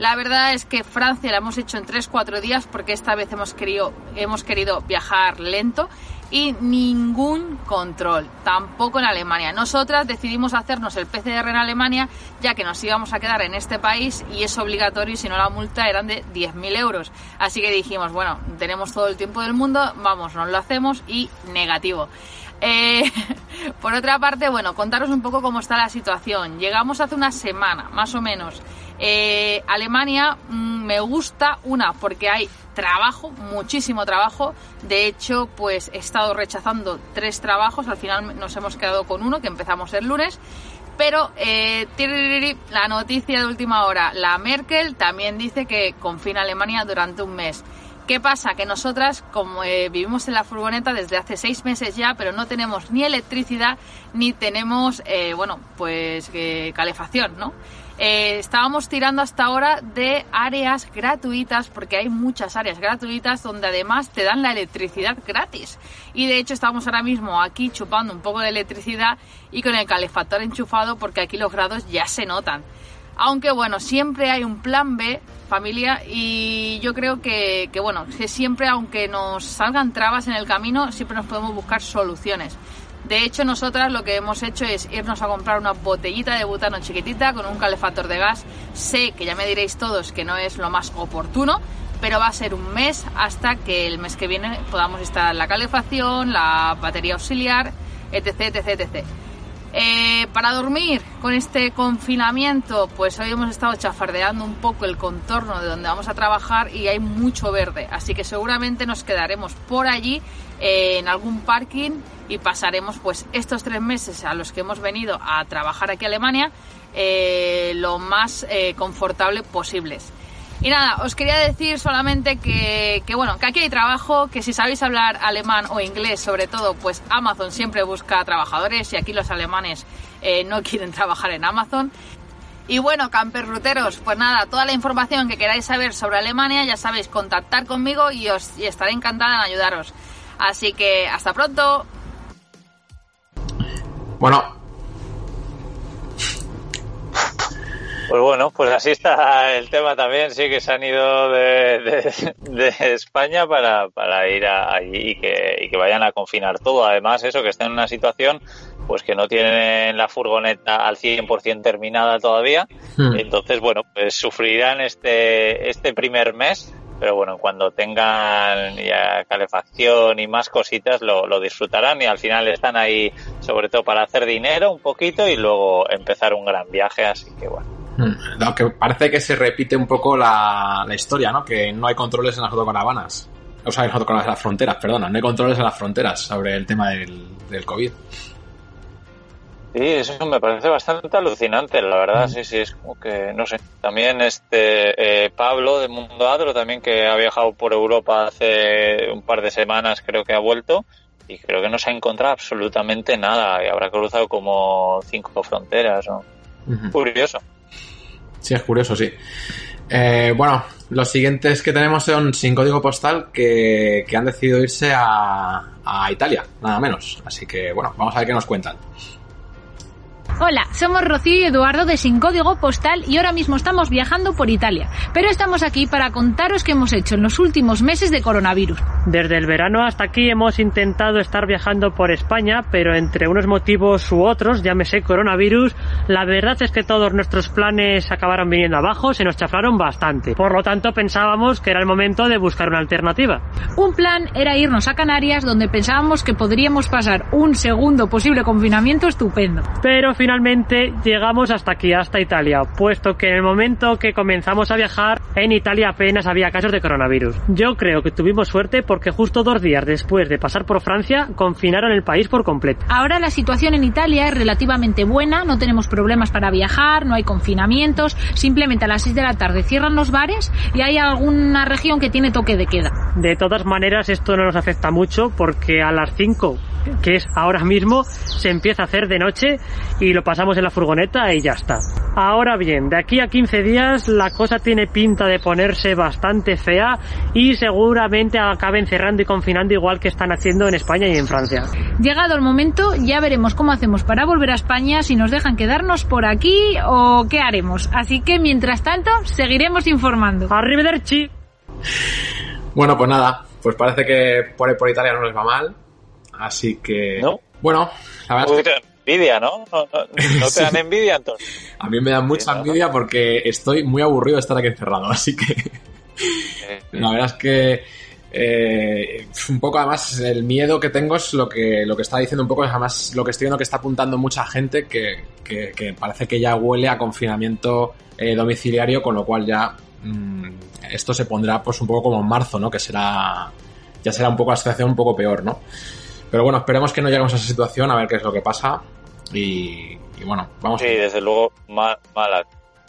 La verdad es que Francia la hemos hecho en 3-4 días porque esta vez hemos querido, hemos querido viajar lento y ningún control, tampoco en Alemania. Nosotras decidimos hacernos el PCR en Alemania ya que nos íbamos a quedar en este país y es obligatorio y si no la multa eran de 10.000 euros. Así que dijimos, bueno, tenemos todo el tiempo del mundo, vamos, nos lo hacemos y negativo. Eh, (laughs) por otra parte, bueno, contaros un poco cómo está la situación. Llegamos hace una semana, más o menos. Eh, Alemania mmm, me gusta una porque hay trabajo, muchísimo trabajo. De hecho, pues he estado rechazando tres trabajos. Al final nos hemos quedado con uno que empezamos el lunes. Pero eh, la noticia de última hora, la Merkel también dice que confina Alemania durante un mes. ¿Qué pasa? Que nosotras, como eh, vivimos en la furgoneta desde hace seis meses ya, pero no tenemos ni electricidad ni tenemos, eh, bueno, pues eh, calefacción, ¿no? estábamos tirando hasta ahora de áreas gratuitas, porque hay muchas áreas gratuitas donde además te dan la electricidad gratis. Y de hecho estamos ahora mismo aquí chupando un poco de electricidad y con el calefactor enchufado porque aquí los grados ya se notan. Aunque bueno, siempre hay un plan B familia y yo creo que, bueno, que siempre, aunque nos salgan trabas en el camino, siempre nos podemos buscar soluciones. De hecho, nosotras lo que hemos hecho es irnos a comprar una botellita de butano chiquitita con un calefactor de gas. Sé que ya me diréis todos que no es lo más oportuno, pero va a ser un mes hasta que el mes que viene podamos instalar la calefacción, la batería auxiliar, etc, etc, etc. Eh, para dormir con este confinamiento, pues hoy hemos estado chafardeando un poco el contorno de donde vamos a trabajar y hay mucho verde, así que seguramente nos quedaremos por allí eh, en algún parking y pasaremos pues estos tres meses a los que hemos venido a trabajar aquí a Alemania eh, lo más confortable posibles. Y nada, os quería decir solamente que, que, bueno, que aquí hay trabajo, que si sabéis hablar alemán o inglés sobre todo, pues Amazon siempre busca trabajadores y aquí los alemanes eh, no (laughs) quieren trabajar en Amazon. Y bueno, camperruteros, pues nada, toda la información que queráis saber sobre Alemania, ya sabéis, contactar conmigo y os y estaré encantada en ayudaros. Así que hasta pronto. Bueno, Pues bueno, pues así está el tema también, sí, que se han ido de, España para, para ir allí y que, y que vayan a confinar todo. Además, eso, que estén en una situación pues que no tienen la furgoneta al 100% terminada todavía. Hmm. Entonces, bueno, pues sufrirán este, este primer mes, pero bueno, cuando tengan ya calefacción y más cositas lo, lo disfrutarán y al final están ahí sobre todo para hacer dinero un poquito y luego empezar un gran viaje, así que bueno. Aunque hmm. parece que se repite un poco la, historia, ¿no? Que no hay controles en las autocaravanas. O sea, en las las fronteras, perdona. No hay controles en las fronteras sobre el tema del, del COVID. Sí, eso me parece bastante alucinante, la verdad, hmm. sí, sí, es como que, no sé, también este eh, Pablo de Mundo Adro, también que ha viajado por Europa hace un par de semanas, creo que ha vuelto, y creo que no se ha encontrado absolutamente nada, y habrá cruzado como cinco fronteras, ¿no? Curioso. Sí, es curioso, sí. Eh, bueno, los siguientes que tenemos son sin código postal que, que han decidido irse a, a Italia, nada menos. Así que, bueno, vamos a ver qué nos cuentan. Hola, somos Rocío y Eduardo de Sin Código Postal y ahora mismo estamos viajando por Italia. Pero estamos aquí para contaros qué hemos hecho en los últimos meses de coronavirus. Desde el verano hasta aquí hemos intentado estar viajando por España, pero entre unos motivos u otros, llámese coronavirus, la verdad es que todos nuestros planes acabaron viniendo abajo, se nos chaflaron bastante. Por lo tanto, pensábamos que era el momento de buscar una alternativa. Un plan era irnos a Canarias, donde pensábamos que podríamos pasar un segundo posible confinamiento estupendo. Pero finalmente llegamos hasta aquí, hasta Italia, puesto que en el momento que comenzamos a viajar, en Italia apenas había casos de coronavirus. Yo creo que tuvimos suerte porque justo dos días después de pasar por Francia, confinaron el país por completo. Ahora la situación en Italia es relativamente buena, no tenemos problemas para viajar, no hay confinamientos, simplemente a las 6 de la tarde cierran los bares y hay alguna región que tiene toque de queda. De todas maneras, esto no nos afecta mucho porque a las 5 que es ahora mismo, se empieza a hacer de noche y lo pasamos en la furgoneta y ya está. Ahora bien, de aquí a 15 días la cosa tiene pinta de ponerse bastante fea y seguramente acaben cerrando y confinando igual que están haciendo en España y en Francia. Llegado el momento, ya veremos cómo hacemos para volver a España, si nos dejan quedarnos por aquí o qué haremos. Así que mientras tanto, seguiremos informando. Arrivederci. Bueno, pues nada, pues parece que por, por Italia no les va mal. Así que. ¿No? Bueno, la verdad es que. Envidia, ¿no? ¿No, (laughs) te dan envidia entonces? A mí me da mucha envidia porque estoy muy aburrido de estar aquí encerrado, (laughs) así que. la verdad es que. Eh, un poco además el miedo que tengo es lo que lo que está diciendo un poco es además lo que estoy viendo que está apuntando mucha gente que, que, parece que ya huele a confinamiento eh, domiciliario con lo cual ya mm, esto se pondrá pues un poco como en marzo no que será ya será un poco la situación un poco peor, ¿no? Pero bueno, esperemos que no lleguemos a esa situación, a ver qué es lo que pasa. Y, bueno, vamos. Sí, desde luego, mala,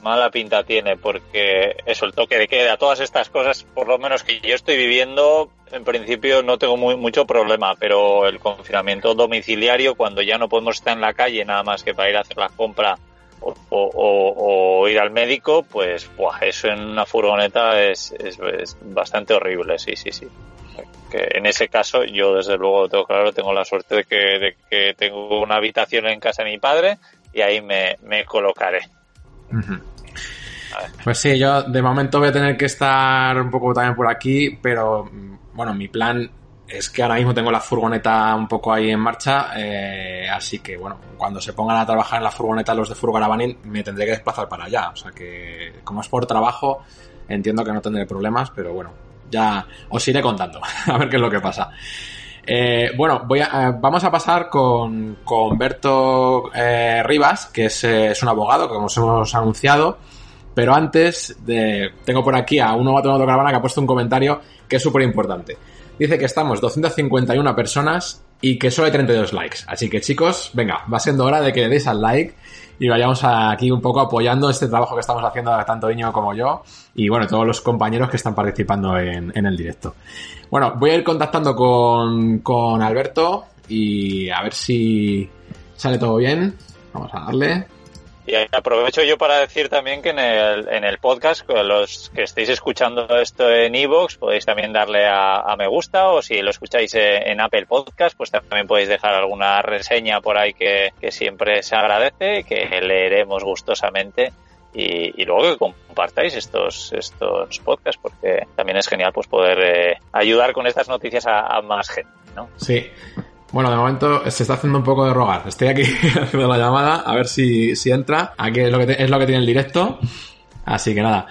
mala pinta tiene, porque eso, el toque de queda, todas estas cosas, por lo menos que yo estoy viviendo, en principio no tengo muy, mucho problema, pero el confinamiento domiciliario, cuando ya no podemos estar en la calle nada más que para ir a hacer la compra o, ir al médico, pues eso en una furgoneta es, es, es bastante horrible, sí, sí, sí que en ese caso yo desde luego tengo claro, tengo la suerte de que, de que tengo una habitación en casa de mi padre y ahí me, me colocaré. Pues sí, yo de momento voy a tener que estar un poco también por aquí, pero mm, bueno, mi plan es que ahora mismo tengo la furgoneta un poco ahí en marcha, eh, así que bueno, cuando se pongan a trabajar en la furgoneta los de Furgaravanin me tendré que desplazar para allá, o sea que como es por trabajo entiendo que no tendré problemas, pero bueno, ya os iré contando (laughs) a ver qué es lo que pasa. Eh, bueno, voy eh, vamos a pasar con, con Berto eh, Rivas, que es, es un abogado, como os hemos anunciado. Pero antes, de, tengo por aquí a un nuevo caravana que ha puesto un comentario que es súper importante. Dice que estamos 251 personas y que solo hay 32 likes. Así que chicos, venga, va siendo hora de que le deis al like y vayamos aquí un poco apoyando este trabajo que estamos haciendo tanto Iño como yo y bueno, todos los compañeros que están participando en, en el directo. Bueno, voy a ir contactando con, con Alberto y a ver si sale todo bien. Vamos a darle. Y aprovecho yo para decir también que en el, en el podcast, los que estéis escuchando esto en iVoox, podéis también darle a, me gusta o si lo escucháis en Apple Podcast, pues también podéis dejar alguna reseña por ahí que, siempre se agradece, que leeremos gustosamente. Y, luego que compartáis estos estos podcasts porque también es genial pues poder eh, ayudar con estas noticias a más gente ¿no? Sí, bueno, de momento se está haciendo un poco de rogar. Estoy aquí (laughs) haciendo la llamada a ver si, si entra. Aquí es lo, que te, es lo que tiene el directo. Así que nada.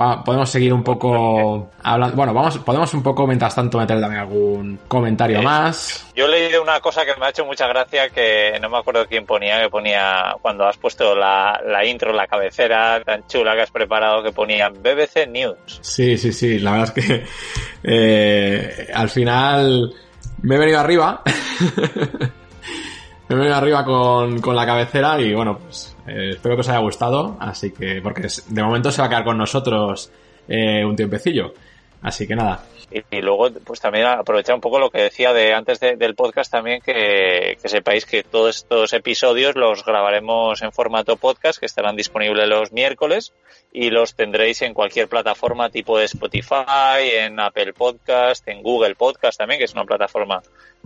Va, podemos seguir un poco hablando. Bueno, vamos, podemos un poco mientras tanto meter también algún comentario más. Yo he leído una cosa que me ha hecho mucha gracia que no me acuerdo quién ponía, que ponía cuando has puesto la, la intro, la cabecera tan chula que has preparado, que ponía BBC News. Sí, sí, sí. La verdad es que eh, al final me he venido arriba. (laughs) me he venido arriba con, con la cabecera y bueno, pues eh, espero que os haya gustado. Así que, porque de momento se va a quedar con nosotros eh, un tiempecillo. Así que nada. Y, luego, pues también aprovechar un poco lo que decía de antes de, del podcast también, que, que, sepáis que todos estos episodios los grabaremos en formato podcast, que estarán disponibles los miércoles y los tendréis en cualquier plataforma tipo de Spotify, en Apple Podcast, en Google Podcast también, que es una plataforma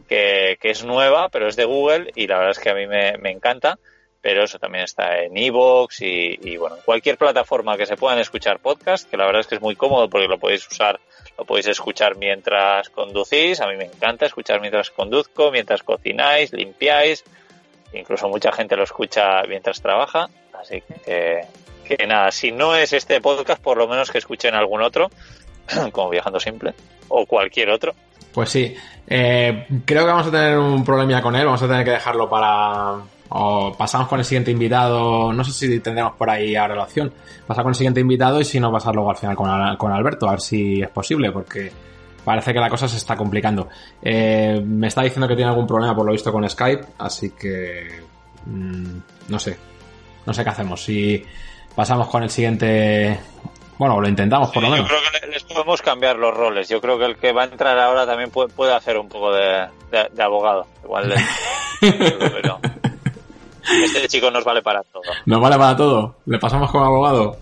que, que es nueva, pero es de Google y la verdad es que a mí me, me encanta pero eso también está en Evox y, y, bueno, en cualquier plataforma que se puedan escuchar podcast, que la verdad es que es muy cómodo porque lo podéis usar, lo podéis escuchar mientras conducís, a mí me encanta escuchar mientras conduzco, mientras cocináis, limpiáis, incluso mucha gente lo escucha mientras trabaja, así que, que nada, si no es este podcast, por lo menos que escuchen algún otro, (clears throat) como Viajando Simple, o cualquier otro. Pues sí, eh, creo que vamos a tener un problema con él, vamos a tener que dejarlo para, o pasamos con el siguiente invitado, no sé si tendremos por ahí ahora la opción, pasar con el siguiente invitado y si no pasar luego al final con, con Alberto, a ver si es posible, porque parece que la cosa se está complicando. Eh, me está diciendo que tiene algún problema por lo visto con Skype, así que mmm, no sé, no sé qué hacemos, si pasamos con el siguiente... Bueno, lo intentamos por sí, lo menos. Yo creo que les podemos cambiar los roles. Yo creo que el que va a entrar ahora también puede, puede hacer un poco de, de, de abogado. Igual de... pero... (laughs) Nos vale para todo. Nos vale para todo. Le pasamos como abogado.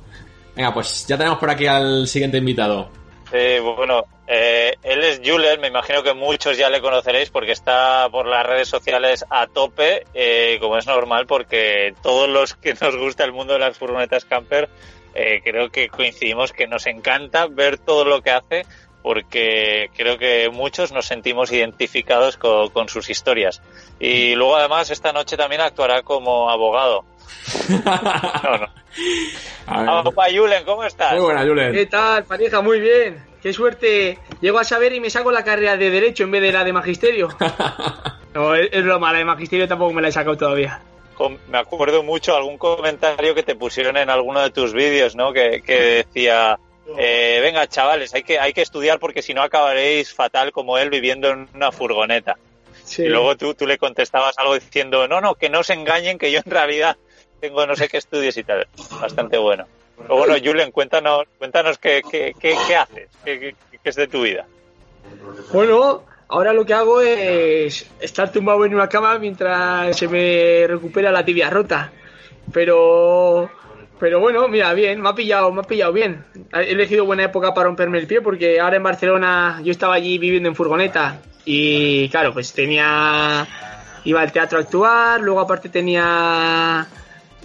Venga, pues ya tenemos por aquí al siguiente invitado. Eh, bueno, eh, él es Julen, me imagino que muchos ya le conoceréis porque está por las redes sociales a tope, eh, como es normal, porque todos los que nos gusta el mundo de las furgonetas camper, eh, creo que coincidimos que nos encanta ver todo lo que hace porque creo que muchos nos sentimos identificados con, con, sus historias. Y luego además esta noche también actuará como abogado. (laughs) no, no. Opa, Julen, ¿cómo estás? Muy buena, Julen. ¿Qué tal, pareja? Muy bien. Qué suerte. Llego a saber y me saco la carrera de Derecho en vez de la de Magisterio. (laughs) no, es, es broma, la de Magisterio tampoco me la he sacado todavía me acuerdo mucho algún comentario que te pusieron en alguno de tus vídeos, ¿no? Que, que decía, eh, venga chavales, hay que, hay que estudiar porque si no acabaréis fatal como él viviendo en una furgoneta. Sí. Y luego tú, tú le contestabas algo diciendo, no, no, que no se engañen, que yo en realidad tengo no sé qué estudios y tal. Bastante bueno. Pero bueno, Julen, cuéntanos, cuéntanos qué, qué, qué, qué haces, qué, qué es de tu vida. Bueno, ahora lo que hago es estar tumbado en una cama mientras se me recupera la tibia rota. Pero pero bueno, mira, bien, me ha pillado, me ha pillado bien. He elegido buena época para romperme el pie porque ahora en Barcelona yo estaba allí viviendo en furgoneta y claro, pues tenía iba al teatro a actuar, luego aparte tenía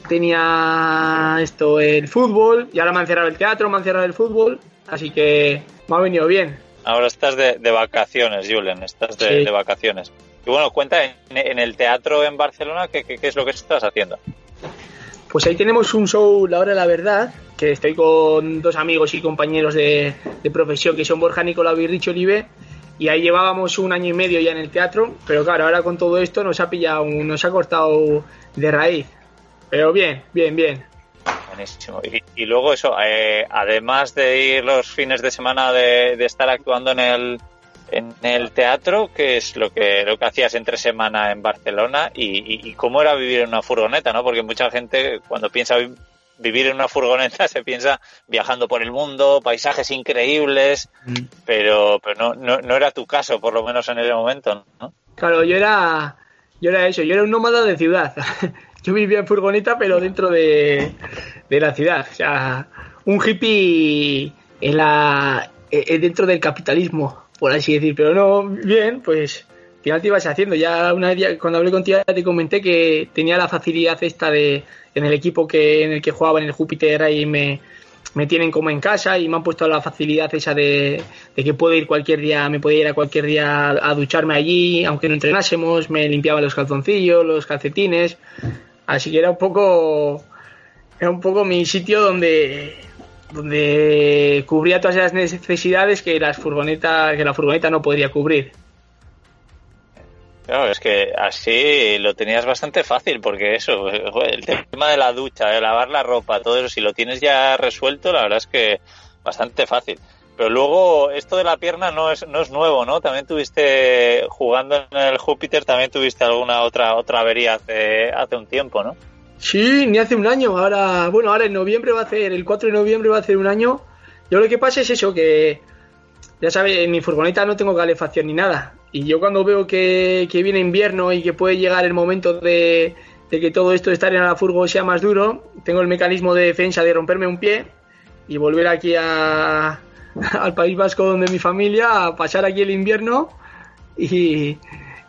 tenía esto el fútbol y ahora me han cerrado el teatro, me han cerrado el fútbol, así que me ha venido bien. Ahora estás de, de vacaciones, Julen, estás de, Sí. de vacaciones. Y bueno, cuenta, en, en el teatro en Barcelona, ¿qué, qué, qué es lo que estás haciendo? Pues ahí tenemos un show, La Hora de la Verdad, que estoy con dos amigos y compañeros de, profesión, que son Borja Nicolau y Richo Olive, y ahí llevábamos un año y medio ya en el teatro, pero claro, ahora con todo esto nos ha pillado, nos ha cortado de raíz. Pero bien, bien, bien. Buenísimo. Y, y luego eso, eh, además de ir los fines de semana de, de estar actuando en el, en el teatro, ¿qué es lo que, lo que hacías entre semana en Barcelona? Y, y- y cómo era vivir en una furgoneta, ¿no? Porque mucha gente cuando piensa vi- vivir en una furgoneta (laughs) se piensa viajando por el mundo, paisajes increíbles, pero, pero no, no, no era tu caso, por lo menos en ese momento, ¿no? Claro, yo era, yo era eso, yo era un nómada de ciudad. (laughs) Yo vivía en furgoneta, pero dentro de, de la ciudad. O sea, un hippie en la, eh, dentro del capitalismo, por así decir. Pero no, bien, pues al final te ibas haciendo. Ya una vez, cuando hablé contigo, ya te comenté que tenía la facilidad esta de, en el equipo que en el que jugaba en el Júpiter, ahí me, me tienen como en casa y me han puesto la facilidad esa de, de que puedo ir cualquier día, me podía ir a cualquier día a, a ducharme allí, aunque no entrenásemos, me limpiaban los calzoncillos, los calcetines, así que era un poco, era un poco mi sitio donde, donde cubría todas las necesidades que las furgonetas, que la furgoneta no podría cubrir. Claro, es que así lo tenías bastante fácil, porque eso, el tema de la ducha, de lavar la ropa, todo eso, si lo tienes ya resuelto, la verdad es que bastante fácil. Pero luego, esto de la pierna no es, no es nuevo, ¿no? También tuviste, jugando en el Júpiter, también tuviste alguna otra, otra avería hace, hace un tiempo, ¿no? Sí, ni hace un año. Ahora, bueno, ahora en noviembre va a hacer, el 4 de noviembre va a hacer un año. Yo lo que pasa es eso, que ya sabes, en mi furgoneta no tengo calefacción ni nada. Y yo cuando veo que, viene invierno y que puede llegar el momento de, de que todo esto de estar en la furgo sea más duro, tengo el mecanismo de defensa de romperme un pie y volver aquí a, (laughs) al País Vasco donde mi familia, a pasar aquí el invierno y,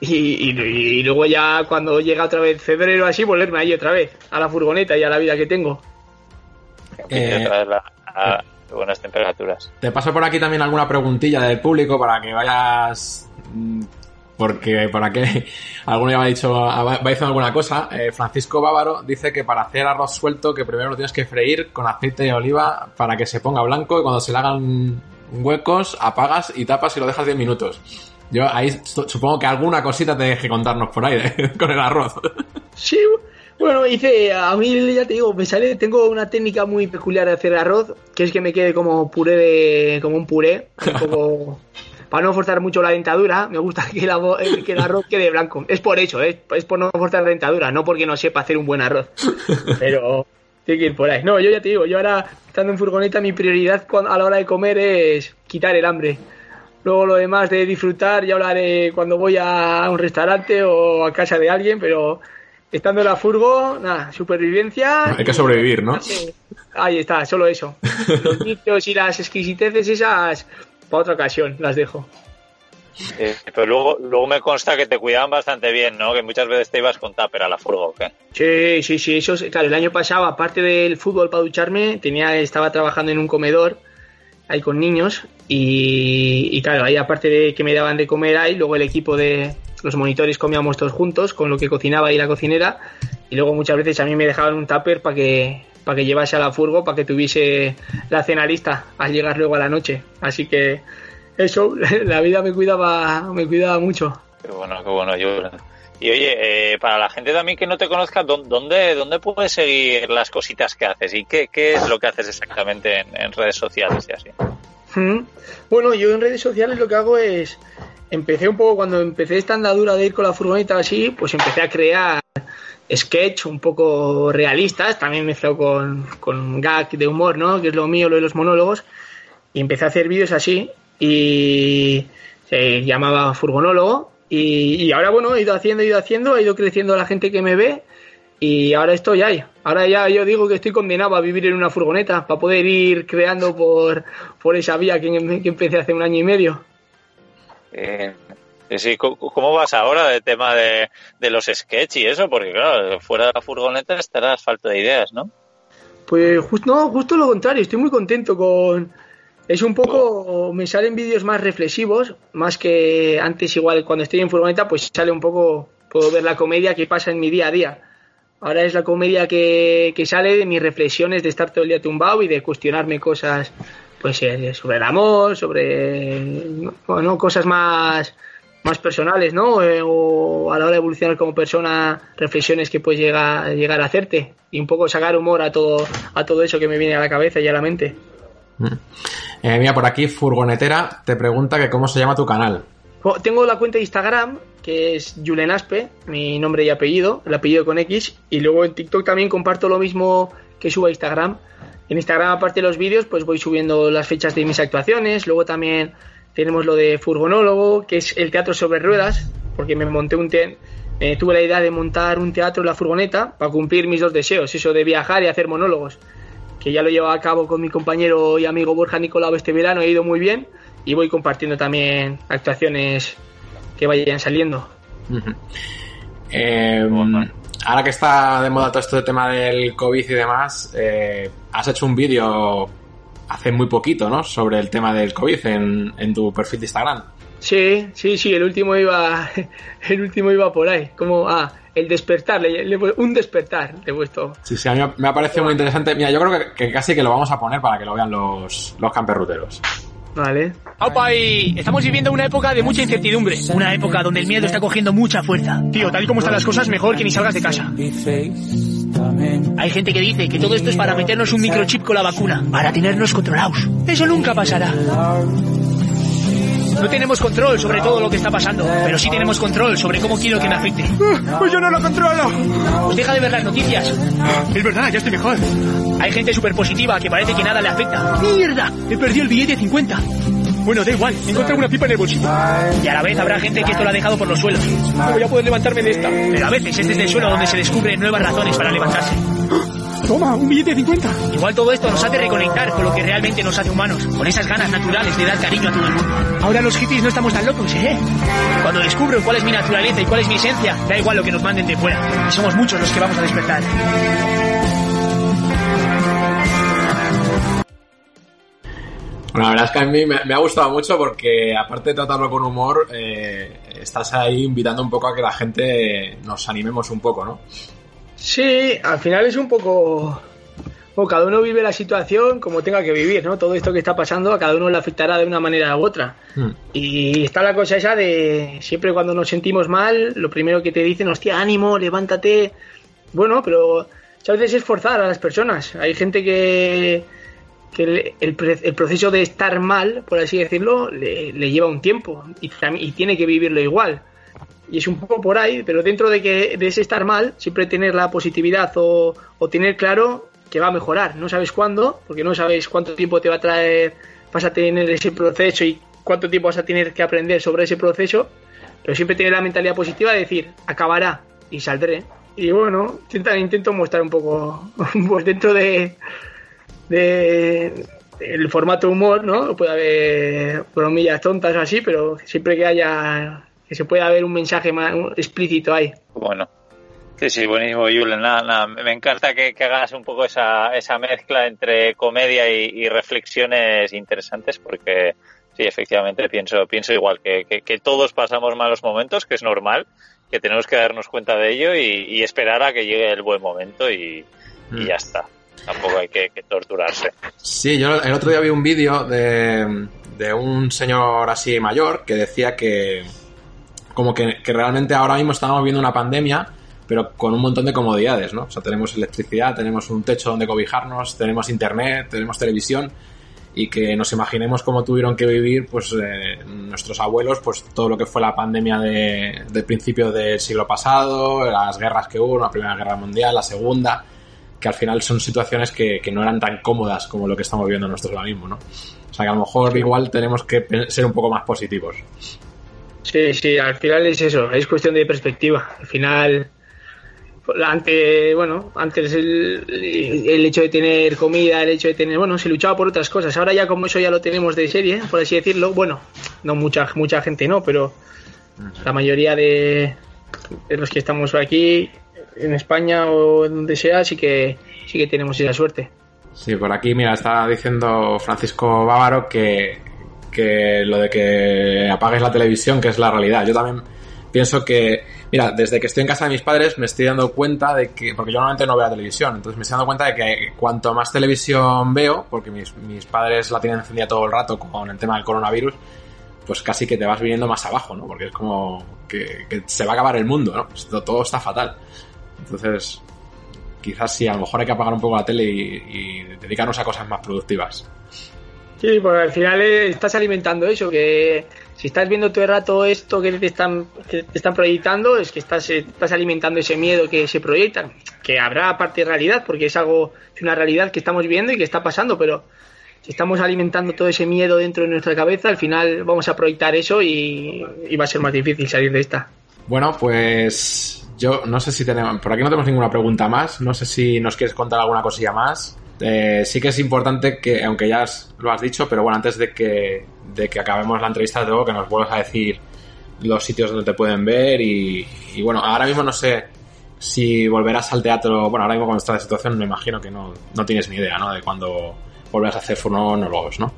y, y- y luego ya cuando llega otra vez febrero así, volverme ahí otra vez, a la furgoneta y a la vida que tengo. Eh, Otra vez la- a buenas temperaturas. Te paso por aquí también alguna preguntilla del público para que vayas. mm, Porque por aquí (laughs) alguno ya me ha dicho, va va diciendo alguna cosa. Eh, Francisco Bávaro dice que para hacer arroz suelto, que primero lo tienes que freír con aceite de oliva para que se ponga blanco y cuando se le hagan huecos, apagas y tapas y lo dejas 10 minutos. Yo ahí su- supongo que alguna cosita te deje contarnos por ahí ¿eh? (laughs) con el arroz. Sí, bueno, hice, a mí ya te digo, me sale, tengo una técnica muy peculiar de hacer arroz, que es que me quede como puré de, como un puré, un (laughs) poco, para no forzar mucho la dentadura, me gusta que, la eh, que el arroz quede blanco. Es por eso, ¿eh? es por no forzar la dentadura, no porque no sepa hacer un buen arroz. (laughs) Pero tiene que ir por ahí. No, yo ya te digo, yo ahora, estando en furgoneta, mi prioridad a la hora de comer es quitar el hambre. Luego lo demás de disfrutar, ya hablaré cuando voy a un restaurante o a casa de alguien, pero estando en la furgo, nada, supervivencia. Hay que sobrevivir, ¿no? Sí, Ahí está, solo eso. Los vicios y las exquisiteces esas, para otra ocasión, las dejo. Eh, pero luego, luego me consta que te cuidaban bastante bien, ¿no? Que muchas veces te ibas con tupper a la furgo, ¿o qué? Sí, sí, sí, eso es, claro, el año pasado, aparte del fútbol para ducharme, tenía, estaba trabajando en un comedor ahí con niños y, y claro, ahí aparte de que me daban de comer ahí, luego el equipo de los monitores comíamos todos juntos con lo que cocinaba ahí la cocinera y luego muchas veces a mí me dejaban un tupper para que que llevase a la furgo, para que tuviese la cena lista al llegar luego a la noche. Así que eso, (laughs) la vida me cuidaba, me cuidaba mucho. Qué bueno, qué bueno. Y oye, eh, para la gente también que no te conozca, ¿dó- ¿dónde, dónde puedes seguir las cositas que haces? ¿Y qué, qué es lo que haces exactamente en, redes sociales y así? Bueno, yo en redes sociales lo que hago es. Empecé un poco cuando empecé esta andadura de ir con la furgoneta así, pues empecé a crear sketch un poco realistas, también mezclado con, con gag de humor, ¿no? Que es lo mío, lo de los monólogos. Y empecé a hacer vídeos así y se llamaba Furgonólogo. Y, y ahora, bueno, he ido haciendo, he ido haciendo, ha ido creciendo la gente que me ve y ahora estoy ahí. Ahora ya yo digo que estoy condenado a vivir en una furgoneta para poder ir creando por, por esa vía que, que empecé hace un año y medio. Eh, Sí. ¿Cómo- ¿Cómo vas ahora del tema de, de los sketch y eso? Porque claro, fuera de la furgoneta estarás falta de ideas, ¿no? Pues justo, no, justo lo contrario, estoy muy contento con... Es un poco, me salen vídeos más reflexivos, más que antes igual cuando estoy en furgoneta, pues sale un poco, puedo ver la comedia que pasa en mi día a día. Ahora es la comedia que, que sale de mis reflexiones de estar todo el día tumbado y de cuestionarme cosas, pues eh, sobre el amor, sobre, bueno, cosas más, más personales, ¿no? Eh, o a la hora de evolucionar como persona, reflexiones que puedes llegar, llegar a hacerte y un poco sacar humor a todo, a todo eso que me viene a la cabeza y a la mente. Eh, mira, por aquí, Furgonetera te pregunta que cómo se llama tu canal. Oh, Tengo la cuenta de Instagram, que es Julen Aspe, mi nombre y apellido, el apellido con X, y luego en TikTok también comparto lo mismo que subo a Instagram. En Instagram, aparte de los vídeos, pues voy subiendo las fechas de mis actuaciones, luego también tenemos lo de Furgonólogo, que es el teatro sobre ruedas, porque me monté un te eh, tuve la idea de montar un teatro en la furgoneta para cumplir mis dos deseos, eso de viajar y hacer monólogos, que ya lo llevo a cabo con mi compañero y amigo Borja Nicolau este verano, he ido muy bien, y voy compartiendo también actuaciones que vayan saliendo. Eh, ahora que está de moda todo esto de tema del COVID y demás, eh, has hecho un vídeo hace muy poquito, ¿no? Sobre el tema del COVID en, en tu perfil de Instagram. Sí, sí, sí, el último iba, (laughs) el último iba por ahí, como, ah, el despertar, le, le un despertar, le he puesto. Sí, sí, a mí me ha parecido muy interesante. Mira, yo creo que, que casi que lo vamos a poner para que lo vean los, los camperruteros. Vale. ¡Opa! Y estamos viviendo una época de mucha incertidumbre. Una época donde el miedo está cogiendo mucha fuerza. Tío, tal y como están las cosas, mejor que ni salgas de casa. Hay gente que dice que todo esto es para meternos un microchip con la vacuna, para tenernos controlados. Eso nunca pasará. No tenemos control sobre todo lo que está pasando, pero sí tenemos control sobre cómo quiero que me afecte. Pues yo no lo controlo. Pues deja de ver las noticias. Es verdad, ya estoy mejor. Hay gente súper positiva que parece que nada le afecta. ¡Mierda! He perdido el billete de 50. Bueno, da igual, he encontrado una pipa en el bolsillo. Y a la vez habrá gente que esto lo ha dejado por los suelos. No voy a poder levantarme de esta. Pero a veces es desde el suelo donde se descubren nuevas razones para levantarse. Toma, un billete de 50. Igual todo esto nos hace reconectar con lo que realmente nos hace humanos, con esas ganas naturales de dar cariño a todo el mundo. Ahora los hippies no estamos tan locos, ¿eh? Cuando descubro cuál es mi naturaleza y cuál es mi esencia, da igual lo que nos manden de fuera. Y somos muchos los que vamos a despertar. Bueno, la verdad es que a mí me, me ha gustado mucho porque, aparte de tratarlo con humor, eh, estás ahí invitando un poco a que la gente nos animemos un poco, ¿no? Sí, al final es un poco... Bueno, cada uno vive la situación como tenga que vivir, ¿no? Todo esto que está pasando a cada uno le afectará de una manera u otra. Y está la cosa esa de siempre cuando nos sentimos mal, lo primero que te dicen, hostia, ánimo, levántate. Bueno, pero muchas veces es forzar a las personas. Hay gente que, que el, el proceso de estar mal, por así decirlo, le, le lleva un tiempo y tiene que vivirlo igual. Y es un poco por ahí, pero dentro de que de ese estar mal, siempre tener la positividad o, o tener claro que va a mejorar. No sabes cuándo, porque no sabes cuánto tiempo te va a traer, vas a tener ese proceso y cuánto tiempo vas a tener que aprender sobre ese proceso, pero siempre tener la mentalidad positiva de decir, acabará y saldré. Y bueno, intento mostrar un poco, (laughs) pues dentro de, de el formato humor, ¿no? Puede haber bromillas tontas o así, pero siempre que haya, que se pueda ver un mensaje más explícito ahí. Bueno. Sí, sí, buenísimo, Julen. Nada, nada, me encanta que, que hagas un poco esa, esa mezcla entre comedia y, y reflexiones interesantes porque sí, efectivamente pienso, pienso igual, que, que, que todos pasamos malos momentos, que es normal, que tenemos que darnos cuenta de ello y, y esperar a que llegue el buen momento y, y ya está. Tampoco hay que, que torturarse. Sí, yo el otro día vi un vídeo de, de un señor así mayor que decía que como que, que realmente ahora mismo estamos viendo una pandemia pero con un montón de comodidades, ¿no? O sea, tenemos electricidad, tenemos un techo donde cobijarnos, tenemos internet, tenemos televisión y que nos imaginemos cómo tuvieron que vivir pues eh, nuestros abuelos pues todo lo que fue la pandemia de, del principio del siglo pasado, las guerras que hubo, la primera guerra mundial, la segunda, que al final son situaciones que, que no eran tan cómodas como lo que estamos viviendo nosotros ahora mismo, ¿no? O sea que a lo mejor igual tenemos que ser un poco más positivos. Sí, sí, al final es eso, es cuestión de perspectiva. Al final, antes, bueno, antes el, el hecho de tener comida, el hecho de tener, bueno, se luchaba por otras cosas. Ahora ya como eso ya lo tenemos de serie, por así decirlo, bueno, no mucha mucha gente no, pero La mayoría de, de los que estamos aquí, en España o en donde sea, sí que, sí que tenemos esa suerte. Sí, por aquí, mira, está diciendo Francisco Bávaro que, que lo de que apagues la televisión, que es la realidad. Yo también pienso que, mira, desde que estoy en casa de mis padres me estoy dando cuenta de que, porque yo normalmente no veo la televisión, entonces me estoy dando cuenta de que cuanto más televisión veo, porque mis, mis padres la tienen encendida todo el rato con el tema del coronavirus, pues casi que te vas viniendo más abajo, ¿no? Porque es como que, se va a acabar el mundo, ¿no? Esto, todo está fatal. Entonces, quizás sí, a lo mejor hay que apagar un poco la tele y dedicarnos a cosas más productivas. Sí, porque al final eh, estás alimentando eso, que si estás viendo todo el rato esto que te están, proyectando, es que estás, eh, estás alimentando ese miedo que se proyectan, que habrá parte de realidad, porque es algo, es una realidad que estamos viendo y que está pasando, pero si estamos alimentando todo ese miedo dentro de nuestra cabeza, al final vamos a proyectar eso y va a ser más difícil salir de esta. Bueno, pues yo no sé si tenemos, por aquí no tenemos ninguna pregunta más, no sé si nos quieres contar alguna cosilla más. Eh, sí que es importante que, aunque ya lo has dicho, pero bueno, antes de que, de que acabemos la entrevista, luego que nos vuelvas a decir los sitios donde te pueden ver y, y bueno, ahora mismo no sé si volverás al teatro, bueno, ahora mismo con esta situación me imagino que no, no tienes ni idea, ¿no? De cuándo volverás a hacer fonólogos, ¿no?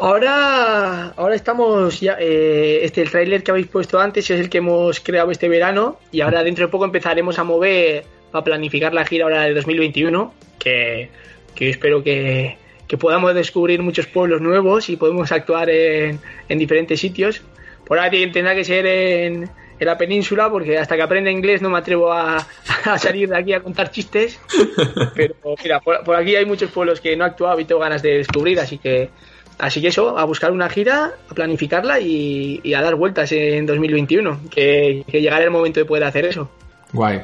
Ahora, ahora estamos ya, eh, este el tráiler que habéis puesto antes es el que hemos creado este verano y ahora dentro de poco empezaremos a mover a planificar la gira ahora de 2021 que, que yo espero que, que podamos descubrir muchos pueblos nuevos y podemos actuar en, en diferentes sitios. Por ahora tendrá que ser en, en la península porque hasta que aprenda inglés no me atrevo a, a salir de aquí a contar chistes. (laughs) Pero mira, por, por aquí hay muchos pueblos que no he actuado y tengo ganas de descubrir, así que Así que eso, a buscar una gira, a planificarla y, y a dar vueltas en 2021, que, que llegará el momento de poder hacer eso. Guay.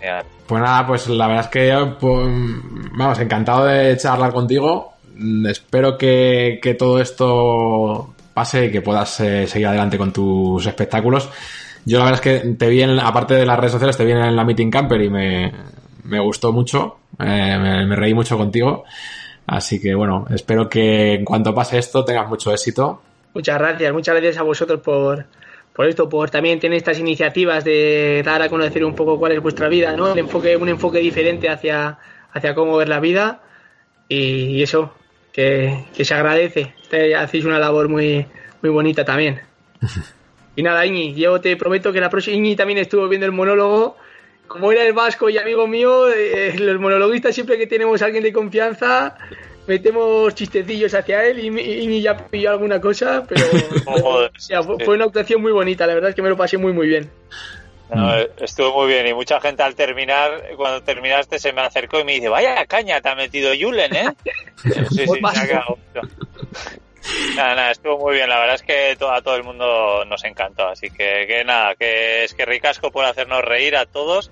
Genial. Pues nada, pues la verdad es que yo, pues, vamos, encantado de charlar contigo. Mm, Espero que, que todo esto pase y que puedas eh, seguir adelante con tus espectáculos. Yo la verdad es que te vi en, aparte de las redes sociales, te vi en la Meeting Camper y me, me gustó mucho, eh, me, me reí mucho contigo. Así que bueno, espero que en cuanto pase esto tengas mucho éxito. Muchas gracias, muchas gracias a vosotros por, por esto, por también tener estas iniciativas de dar a conocer un poco cuál es vuestra vida, ¿no? El enfoque, un enfoque diferente hacia, hacia cómo ver la vida y, eso, que, que se agradece. Este- Hacéis una labor muy, muy bonita también. (laughs) Y nada, Iñi, yo te prometo que la próxima Iñi también estuvo viendo el monólogo. Como era el vasco y amigo mío, eh, los monologuistas siempre que tenemos a alguien de confianza, metemos chistecillos hacia él y Iñi ya pilló alguna cosa, pero (laughs) Joder, o sea, fue, fue una actuación muy bonita, la verdad es que me lo pasé muy muy bien. No, estuvo muy bien y mucha gente al terminar, cuando terminaste se me acercó y me dice, vaya caña, te ha metido Julen, ¿eh? (laughs) Sí, sí, quedado. Nada, nada, estuvo muy bien. La verdad es que to- a todo el mundo nos encantó. Así que, que nada, que es que ricasco por hacernos reír a todos,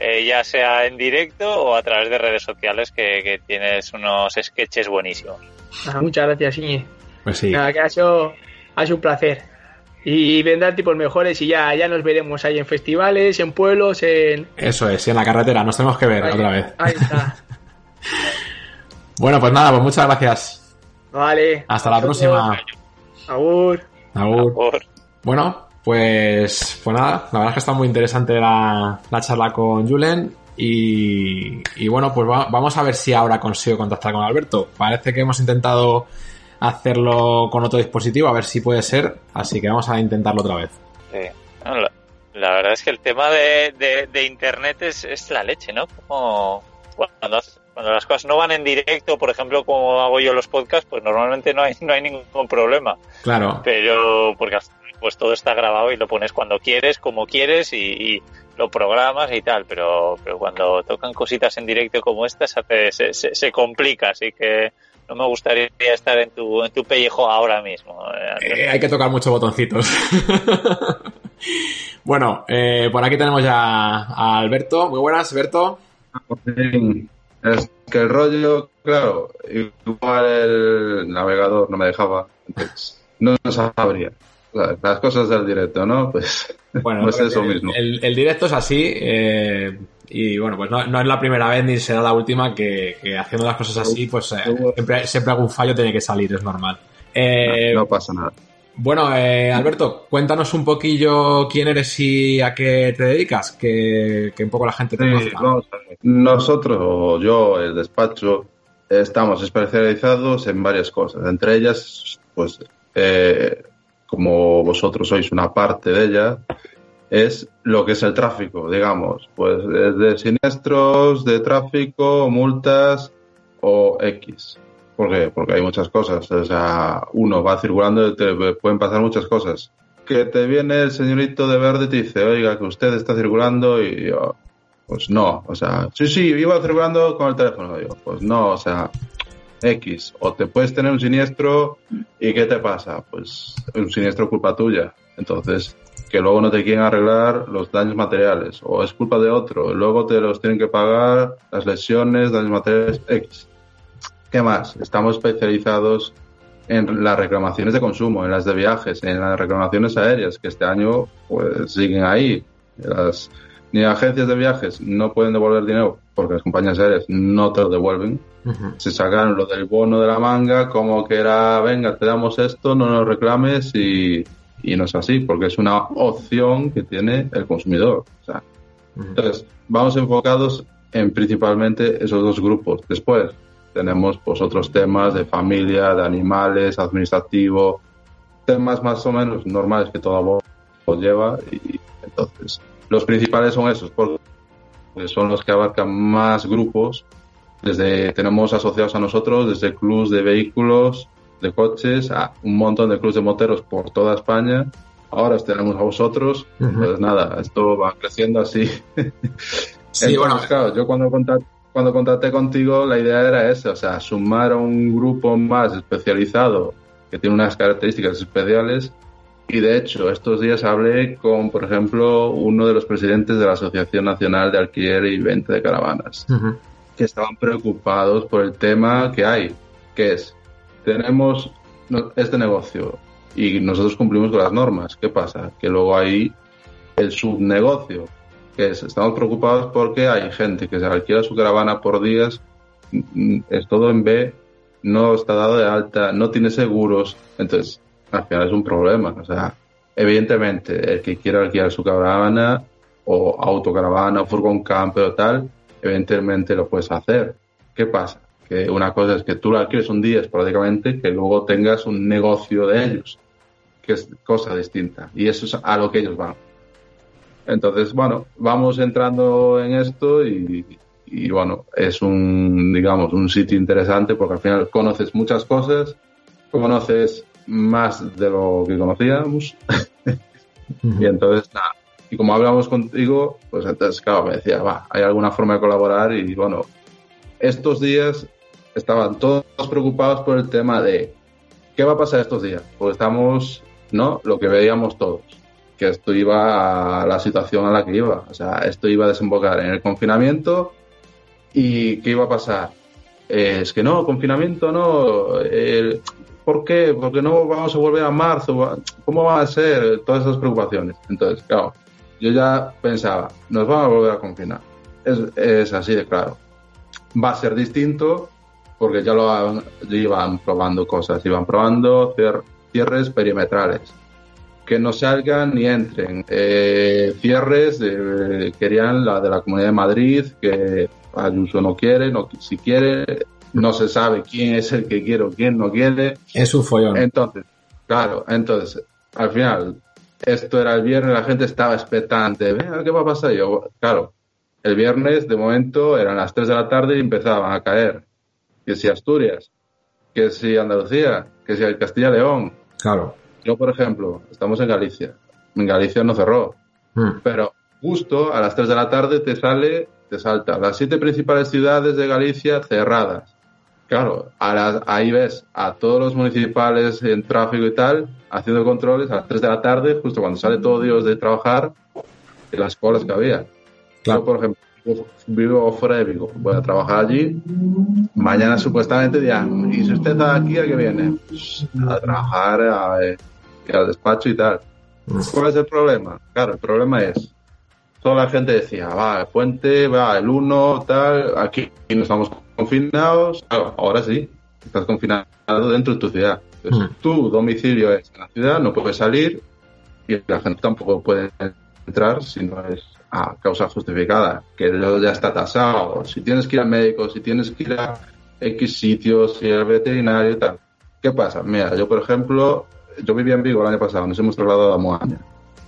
eh, ya sea en directo o a través de redes sociales, que, que tienes unos sketches buenísimos. Ah, muchas gracias, Iñi. Pues sí. Nada, que ha sido, ha sido un placer. Y vendrán tipos mejores y ya, ya nos veremos ahí en festivales, en pueblos, en... Eso es, y en la carretera, nos tenemos que ver Ahí, otra vez. ahí está. (laughs) Bueno, pues nada, pues muchas gracias. Vale. Hasta la próxima. Agur. Agur. Bueno, pues, pues nada, la verdad es que está muy interesante la, la charla con Julen. Y, y bueno, pues va- vamos a ver si ahora consigo contactar con Alberto. Parece que hemos intentado hacerlo con otro dispositivo, a ver si puede ser. Así que vamos a intentarlo otra vez. Sí. No, la, la verdad es que el tema de, de- de internet es, es la leche, ¿no? Como cuando, cuando las cosas no van en directo, por ejemplo, como hago yo los podcasts, pues normalmente no hay, no hay ningún problema. Claro, Pero porque final, pues todo está grabado y lo pones cuando quieres, como quieres y, y lo programas y tal. Pero, pero cuando tocan cositas en directo como estas, hace- se, se, se complica. Así que no me gustaría estar en tu, en tu pellejo ahora mismo. eh, eh, hay que tocar muchos botoncitos. (laughs) bueno, eh, por aquí tenemos ya a Alberto. Muy buenas, Alberto. Es que el rollo, claro, igual el navegador no me dejaba, entonces no sabría. La- Las cosas del directo, ¿no? Pues, Bueno, (laughs) pues eso mismo. El, el directo es así eh, y bueno, pues no, no es la primera vez ni será la última que, que haciendo las cosas así, pues eh, siempre, siempre algún fallo tiene que salir, es normal. Eh, No pasa nada. Bueno, eh, Alberto, cuéntanos un poquillo quién eres y a qué te dedicas, que, que un poco la gente te Sí, conozca. Nosotros, o yo, el despacho, estamos especializados en varias cosas. Entre ellas, pues, eh, como vosotros sois una parte de ella, es lo que es el tráfico, digamos. Pues de siniestros, de tráfico, multas o X. ¿Por qué? Porque hay muchas cosas. O sea, uno va circulando y te pueden pasar muchas cosas. Que te viene el señorito de verde y te dice, oiga, que usted está circulando y yo, pues no, o sea, sí, sí, iba circulando con el teléfono. Digo, pues no, o sea, X. O te puedes tener un siniestro y ¿qué te pasa? Pues un siniestro culpa tuya. Entonces, que luego no te quieren arreglar los daños materiales. O es culpa de otro. Luego te los tienen que pagar las lesiones, daños materiales, X. ¿Qué más? Estamos especializados en las reclamaciones de consumo, en las de viajes, en las reclamaciones aéreas, que este año pues siguen ahí. Las, ni agencias de viajes no pueden devolver dinero porque las compañías aéreas no te lo devuelven. Se sacaron lo del bono de la manga como que era, venga, te damos esto, no nos reclames y, y no es así, porque es una opción que tiene el consumidor. O sea, entonces, vamos enfocados en principalmente esos dos grupos. Después tenemos pues otros temas de familia, de animales, administrativo, temas más o menos normales que todo abogado lleva y entonces los principales son esos porque son los que abarcan más grupos desde tenemos asociados a nosotros desde clubs de vehículos de coches a un montón de clubs de moteros por toda España ahora os tenemos a vosotros Ujú. pues nada esto va creciendo así (laughs) Sí, Entonces, bueno. claro, yo cuando contacté, cuando contacté contigo la idea era esa, o sea, sumar a un grupo más especializado que tiene unas características especiales y de hecho estos días hablé con, por ejemplo, uno de los presidentes de la Asociación Nacional de Alquiler y Venta de Caravanas Ujú. Que estaban preocupados por el tema que hay, que es, tenemos este negocio y nosotros cumplimos con las normas. ¿Qué pasa? Que luego hay el subnegocio, que es, estamos preocupados porque hay gente que se alquila su caravana por días, mm, es todo en B, no está dado de alta, no tiene seguros, entonces al final es un problema. O sea, evidentemente el que quiera alquilar su caravana o autocaravana o furgón camper o tal, evidentemente lo puedes hacer. ¿Qué pasa? Que una cosa es que tú lo alquiles un día esporádicamente, que luego tengas un negocio de ellos, que es cosa distinta. Y eso es a lo que ellos van. Entonces, bueno, vamos entrando en esto y, y, bueno, es un, digamos, un sitio interesante porque al final conoces muchas cosas, conoces más de lo que conocíamos (laughs) y entonces, nada. Y como hablamos contigo, pues entonces, claro, me decía, va, hay alguna forma de colaborar y bueno, estos días estaban todos preocupados por el tema de qué va a pasar estos días, porque estamos, ¿no? Lo que veíamos todos, que esto iba a la situación a la que iba, o sea, esto iba a desembocar en el confinamiento y qué iba a pasar. Eh, es que no, confinamiento no, el- ¿por qué? Porque no vamos a volver a marzo, ¿cómo va a ser? Todas esas preocupaciones. Entonces, claro, yo ya pensaba, nos van a volver a confinar. Es, es así de claro. Va a ser distinto porque ya lo han- ya iban probando cosas, iban probando cier- cierres perimetrales. Que no salgan ni entren. Eh, cierres, de- querían la de la Comunidad de Madrid, que Ayuso no quiere, no, si quiere, no se sabe quién es el que quiere o quién no quiere. Es un follón. Entonces, claro, entonces, al final, esto era el viernes, la gente estaba expectante, venga, ¿qué va a pasar? Yo, claro, el viernes, de momento, eran las 3 de la tarde y empezaban a caer. Que si Asturias, que si Andalucía, que si Castilla y León. Claro. Yo, por ejemplo, estamos en Galicia. En Galicia no cerró. Mm. Pero justo a las 3 de la tarde te sale, te salta las siete principales ciudades de Galicia cerradas. Claro, a la- ahí ves a todos los municipales en tráfico y tal haciendo controles a las 3 de la tarde, justo cuando sale todo Dios de trabajar, y las colas que había. Yo, por ejemplo, vivo- fuera de Vigo, voy a trabajar allí. Mañana supuestamente dirán, ¿y si usted está aquí, a qué viene? Pues, a trabajar, a, eh, al despacho y tal. ¿Cuál es el problema? Claro, el problema es, toda la gente decía, va, el puente, va, el 1, tal, aquí no estamos confinados, claro, ahora sí, estás confinado dentro de tu ciudad. Entonces, Mm. tu domicilio es en la ciudad, no puedes salir y la gente tampoco puede entrar si no es a causa justificada, que ya está tasado. Si tienes que ir al médico, si tienes que ir a X sitios, si al veterinario y tal. ¿Qué pasa? Mira, yo por ejemplo, yo vivía en Vigo el año pasado, nos hemos trasladado a Moaña.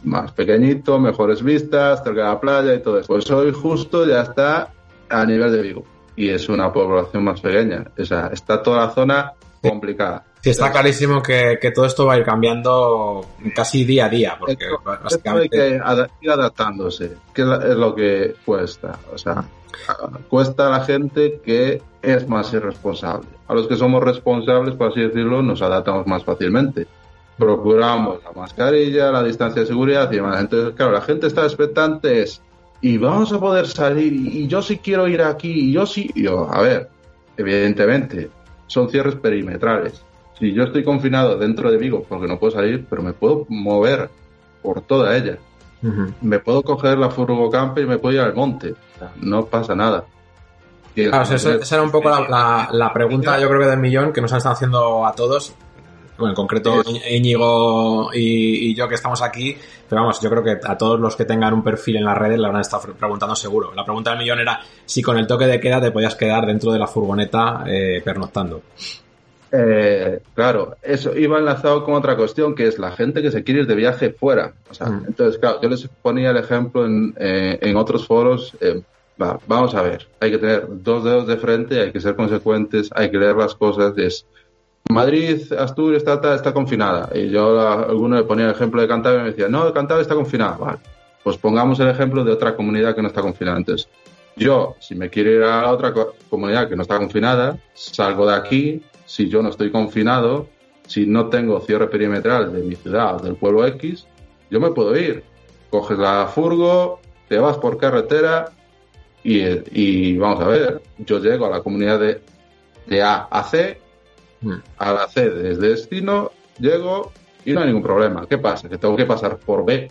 Más pequeñito, mejores vistas, cerca de la playa y todo eso. Pues hoy justo ya está a nivel de Vigo. Y es una población más pequeña. O sea, está toda la zona complicada. Sí, está clarísimo que, que todo esto va a ir cambiando casi día a día, porque Esto hay básicamente... que ada- ir adaptándose, que es lo que cuesta. O sea, cuesta a la gente que es más irresponsable. A los que somos responsables, por así decirlo, nos adaptamos más fácilmente. Procuramos la mascarilla, la distancia de seguridad y demás. Entonces, claro, la gente está expectante es, y vamos a poder salir, y, y yo sí quiero ir aquí, y yo sí. Y yo, a ver, evidentemente, son cierres perimetrales. Si yo estoy confinado dentro de Vigo porque no puedo salir, pero me puedo mover por toda ella. Me puedo coger la furgocamper y me puedo ir al monte. O sea, no pasa nada. Claro, o sea, esa esa era un poco la, la- la pregunta, yo creo que del millón, que nos han estado haciendo a todos. Bueno, en concreto Íñigo y, y yo que estamos aquí, pero vamos, yo creo que a todos los que tengan un perfil en las redes le van a estar preguntando seguro. La pregunta del millón era si con el toque de queda te podías quedar dentro de la furgoneta eh, pernoctando. Eh, claro, eso iba enlazado con otra cuestión, que es la gente que se quiere ir de viaje fuera. O sea, Mm. entonces, claro, yo les ponía el ejemplo en, eh, en otros foros. eh, va, vamos a ver, hay que tener dos dedos de frente, hay que ser consecuentes, hay que leer las cosas. Es Madrid, Asturias está, confinada. Y yo a alguno le ponía el ejemplo de Cantabria y me decía, no, Cantabria está confinada. Vale, pues pongamos el ejemplo de otra comunidad que no está confinada. Entonces, yo, si me quiero ir a otra co- comunidad que no está confinada, salgo de aquí. Si yo no estoy confinado, si no tengo cierre perimetral de mi ciudad o del pueblo X, yo me puedo ir. Coges la furgo, te vas por carretera y, vamos a ver, yo llego a la comunidad de, de A a C. a la C desde destino, llego y no hay ningún problema. ¿Qué pasa? Que tengo que pasar por B,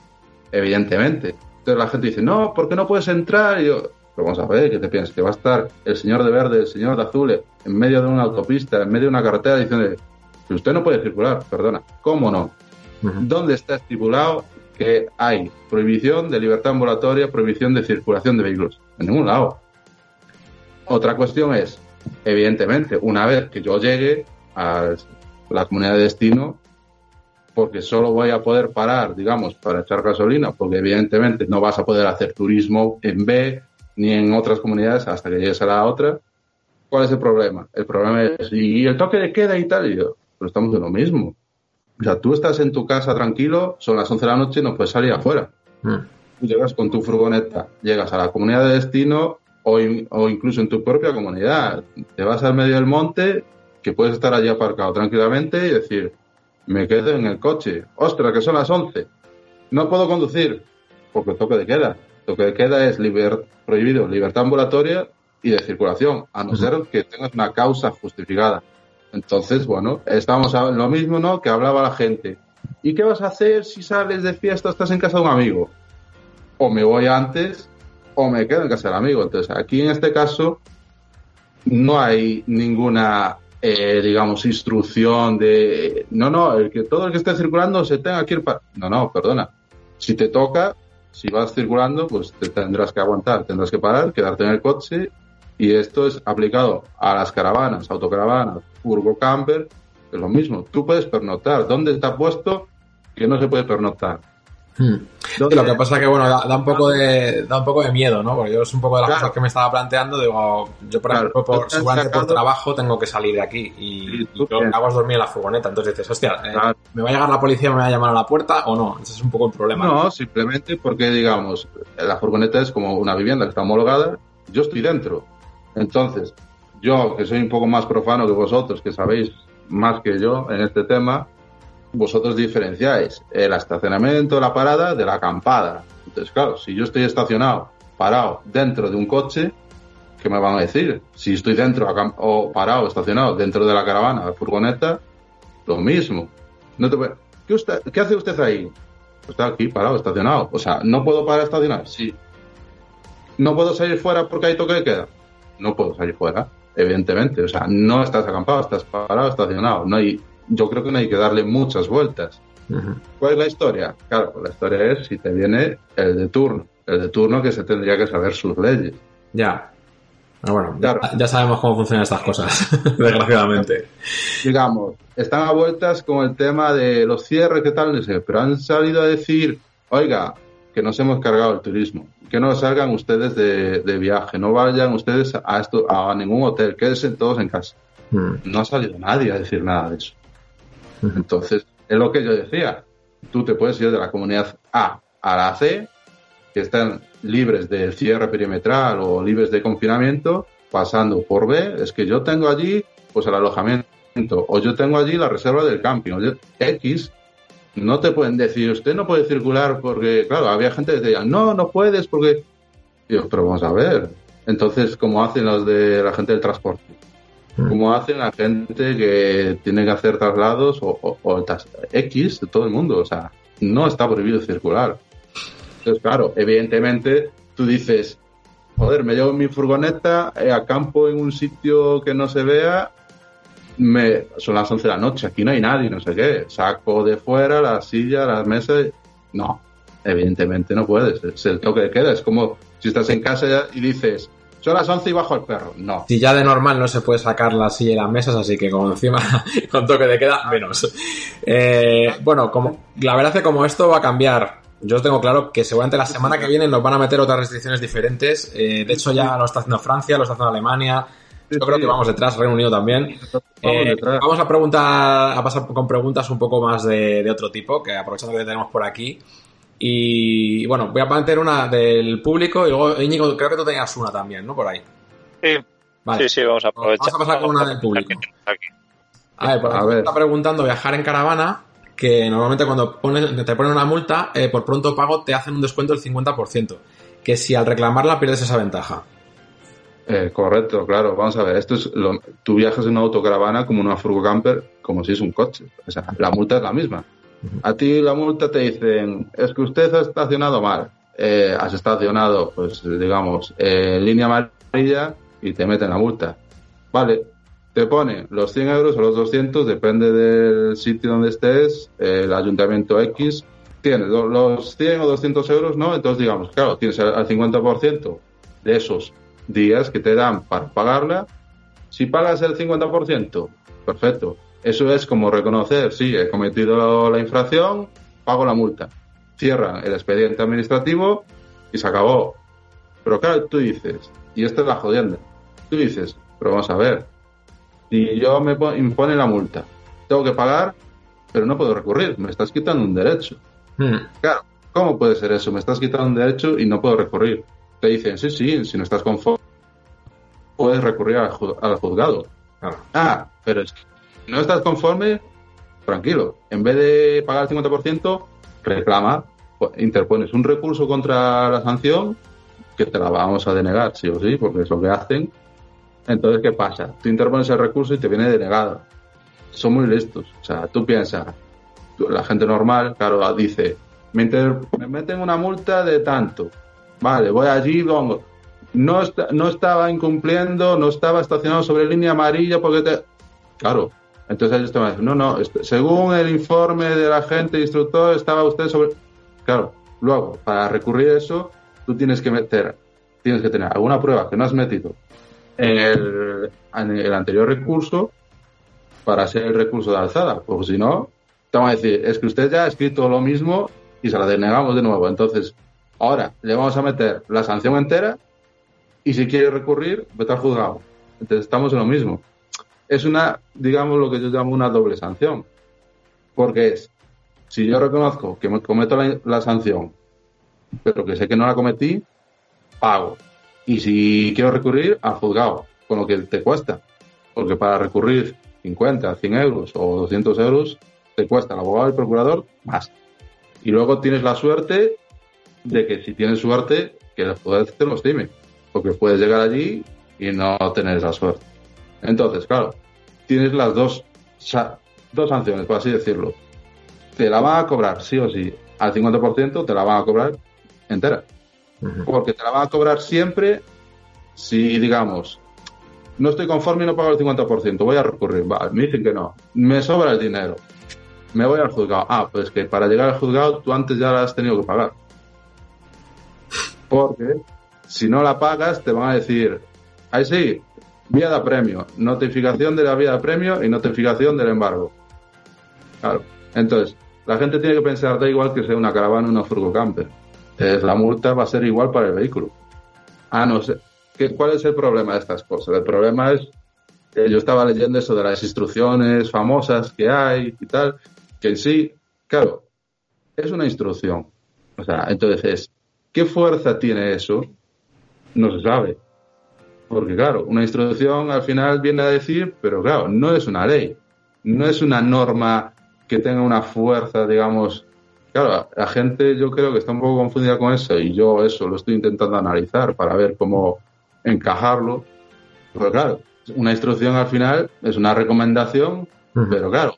evidentemente. Entonces la gente dice, no, ¿por qué no puedes entrar? Y yo, pero vamos a ver, ¿qué te piensas? Que va a estar el señor de verde, el señor de azul, en medio de una autopista, en medio de una carretera, diciendo que usted no puede circular, perdona. ¿Cómo no? ¿Dónde está estipulado que hay prohibición de libertad ambulatoria, prohibición de circulación de vehículos? En ningún lado. Otra cuestión es, evidentemente, una vez que yo llegue a la comunidad de destino, porque solo voy a poder parar, digamos, para echar gasolina, porque evidentemente no vas a poder hacer turismo en B ni en otras comunidades hasta que llegues a la otra. ¿Cuál es el problema? El problema es, y el toque de queda y tal, y yo, pero estamos en lo mismo. O sea, tú estás en tu casa tranquilo, son las 11 de la noche y no puedes salir afuera. Mm. Tú llegas con tu furgoneta, llegas a la comunidad de destino o, in- o incluso en tu propia comunidad. Te vas al medio del monte, que puedes estar allí aparcado tranquilamente y decir, me quedo en el coche. Ostras, que son las 11. No puedo conducir, porque toque de queda. Toque de queda es liber- prohibido libertad ambulatoria y de circulación, a no ser que tengas una causa justificada. Entonces, bueno, estamos en lo mismo, ¿no? Que hablaba la gente. ¿Y qué vas a hacer si sales de fiesta o estás en casa de un amigo? O me voy antes o me quedo en casa del amigo. Entonces, aquí en este caso no hay ninguna, eh, digamos, instrucción de, no, no, el que todo el que esté circulando se tenga que ir para... No, no, perdona. Si te toca, si vas circulando, pues te tendrás que aguantar, tendrás que parar, quedarte en el coche y esto es aplicado a las caravanas, autocaravanas, furgo camper, es lo mismo. Tú puedes pernoctar. ¿Dónde está puesto que no se puede pernoctar? Mm. Sí, lo que pasa que bueno da, da un poco de da un poco de miedo no porque yo es un poco de las Claro. cosas que me estaba planteando digo yo por Claro, ejemplo por, seguramente por trabajo tengo que salir de aquí y, y lo que hago es dormir en la furgoneta entonces dices hostia eh, Claro. me va a llegar la policía me va a llamar a la puerta o no ese es un poco el problema No, simplemente porque, digamos, la furgoneta es como una vivienda que está homologada, yo estoy dentro. Entonces, yo, que soy un poco más profano que vosotros, que sabéis más que yo en este tema, vosotros diferenciáis el estacionamiento, la parada, de la acampada. Entonces, claro, si yo estoy estacionado, parado, dentro de un coche, ¿qué me van a decir? Si estoy dentro o parado, estacionado, dentro de la caravana, la furgoneta, lo mismo. No te ¿Qué, usted- ¿Qué hace usted ahí? Está aquí parado, estacionado. O sea, ¿no puedo parar a estacionar? Sí. ¿No puedo salir fuera porque hay toque de queda? No puedo salir fuera. evidentemente. O sea, no estás acampado, estás parado, estacionado. No hay, yo creo que no hay que darle muchas vueltas. ¿Cuál es la historia? Claro, pues la historia es si te viene el de turno. El de turno que se tendría que saber sus leyes. Ya. Pero bueno, ya, ya sabemos cómo funcionan estas cosas, (laughs) desgraciadamente. Digamos, están a vueltas con el tema de los cierres, que tal, pero han salido a decir, oiga, que nos hemos cargado el turismo, que no salgan ustedes de, de viaje, no vayan ustedes a, esto, a ningún hotel, quédense todos en casa. Mm. No ha salido nadie a decir nada de eso. (laughs) Entonces, es lo que yo decía. Tú te puedes ir de la comunidad A a la C, que están libres del cierre perimetral o libres de confinamiento, pasando por B, es que yo tengo allí pues el alojamiento, o yo tengo allí la reserva del camping, o X, no te pueden decir, usted no puede circular porque, claro, había gente que decía, no, no puedes porque... Digo, pero vamos a ver. Entonces, ¿cómo hacen los de la gente del transporte? ¿Cómo hacen la gente que tiene que hacer traslados o, X de todo el mundo? O sea, no está prohibido circular. Entonces, claro, evidentemente tú dices, joder, me llevo mi furgoneta, eh, acampo en un sitio que no se vea, me, son las 11 de la noche, aquí no hay nadie, no sé qué, saco de fuera la silla, las mesas, no, evidentemente no puedes, es el toque de queda, es como si estás en casa y dices, son las 11 y bajo el perro, no. Si ya de normal no se puede sacar la silla y las mesas, así que como encima (laughs) con toque de queda, menos. Eh, bueno, como la verdad es que como esto va a cambiar, yo tengo claro que seguramente la semana que viene nos van a meter otras restricciones diferentes. Eh, de hecho ya lo está haciendo Francia, lo está haciendo Alemania. Yo creo que vamos detrás, Reino Unido también. Eh, vamos a preguntar, a pasar con preguntas un poco más de, de otro tipo, que aprovechando que tenemos por aquí. Y bueno, voy a meter una del público y luego, Íñigo, creo que tú tenías una también, ¿no? Por ahí. Sí, Vale. sí, sí, vamos a aprovechar. Vamos a pasar con una del público. A ver, ejemplo, está preguntando viajar en caravana, que normalmente cuando ponen- te ponen una multa, eh, por pronto pago te hacen un descuento del 50%. Que si al reclamarla pierdes esa ventaja. Eh, correcto, claro. Vamos a ver, esto es lo, tú viajas en una autocaravana como una furgo camper, como si es un coche. O sea, la multa es la misma. A ti la multa te dicen, es que usted ha estacionado mal. Eh, has estacionado, pues digamos, eh, en línea amarilla y te meten la multa. Vale, te pone los 100 euros o los 200, depende del sitio donde estés, eh, el ayuntamiento X. Tienes lo- los 100 o 200 euros, ¿no? Entonces, digamos, claro, tienes al 50% de esos días que te dan para pagarla. Si pagas el 50%, perfecto. Eso es como reconocer, sí, he cometido la infracción, pago la multa. Cierran el expediente administrativo y se acabó. Pero claro, tú dices, y esta es la jodienda, tú dices, pero vamos a ver, si yo me pon- impone la multa, tengo que pagar, pero no puedo recurrir, me estás quitando un derecho. Claro, ¿cómo puede ser eso? Me estás quitando un derecho y no puedo recurrir. Te dicen, sí, sí, si no estás conforme, puedes recurrir al juzgado. Ah, pero es que no estás conforme, tranquilo. En vez de pagar el 50%, reclama, pues, interpones un recurso contra la sanción que te la vamos a denegar, sí o sí, porque es lo que hacen. Entonces, ¿qué pasa? Tú interpones el recurso y te viene denegado. Son muy listos. O sea, tú piensas, la gente normal, claro, dice, me, me meten una multa de tanto. Vale, voy allí, no, no estaba incumpliendo, no estaba estacionado sobre línea amarilla porque te... Claro, entonces ellos te van a decir, no, no, según el informe del agente instructor estaba usted sobre... Claro, luego, para recurrir a eso, tú tienes que meter, tienes que tener alguna prueba que no has metido en el, anterior recurso para hacer el recurso de alzada, porque si no, te van a decir, es que usted ya ha escrito lo mismo y se la denegamos de nuevo. Entonces, ahora le vamos a meter la sanción entera y si quiere recurrir, vete al juzgado. Entonces estamos en lo mismo. Es una, digamos, lo que yo llamo una doble sanción. Porque es, si yo reconozco que me cometo la, sanción, pero que sé que no la cometí, pago. Y si quiero recurrir, al juzgado, con lo que te cuesta. Porque para recurrir 50, 100 euros o 200 euros, te cuesta el abogado y el procurador más. Y luego tienes la suerte de que si tienes suerte, que el juez te lo estime. Porque puedes llegar allí y no tener esa suerte. Entonces, claro, tienes las dos, dos sanciones, por así decirlo. Te la van a cobrar, sí o sí, al 50%, te la van a cobrar entera. Porque te la van a cobrar siempre si, digamos, no estoy conforme y no pago el 50%, voy a recurrir. Me dicen que no. Me sobra el dinero. Me voy al juzgado. Ah, pues que para llegar al juzgado tú antes ya la has tenido que pagar. Porque si no la pagas te van a decir, ahí sí, vía de premio, notificación de la vía de premio y notificación del embargo. Claro. Entonces, la gente tiene que pensar, da igual que sea una caravana o una furgo camper. Es, la multa va a ser igual para el vehículo. Ah, no sé. ¿Qué, ¿Cuál es el problema de estas cosas? El problema es que yo estaba leyendo eso de las instrucciones famosas que hay y tal, que sí, claro, es una instrucción. O sea, entonces, ¿qué fuerza tiene eso? No se sabe. Porque claro, una instrucción al final viene a decir, pero claro, no es una ley, no es una norma que tenga una fuerza, digamos. Claro, la gente yo creo que está un poco confundida con eso y yo eso lo estoy intentando analizar para ver cómo encajarlo. Pero claro, una instrucción al final es una recomendación, pero claro,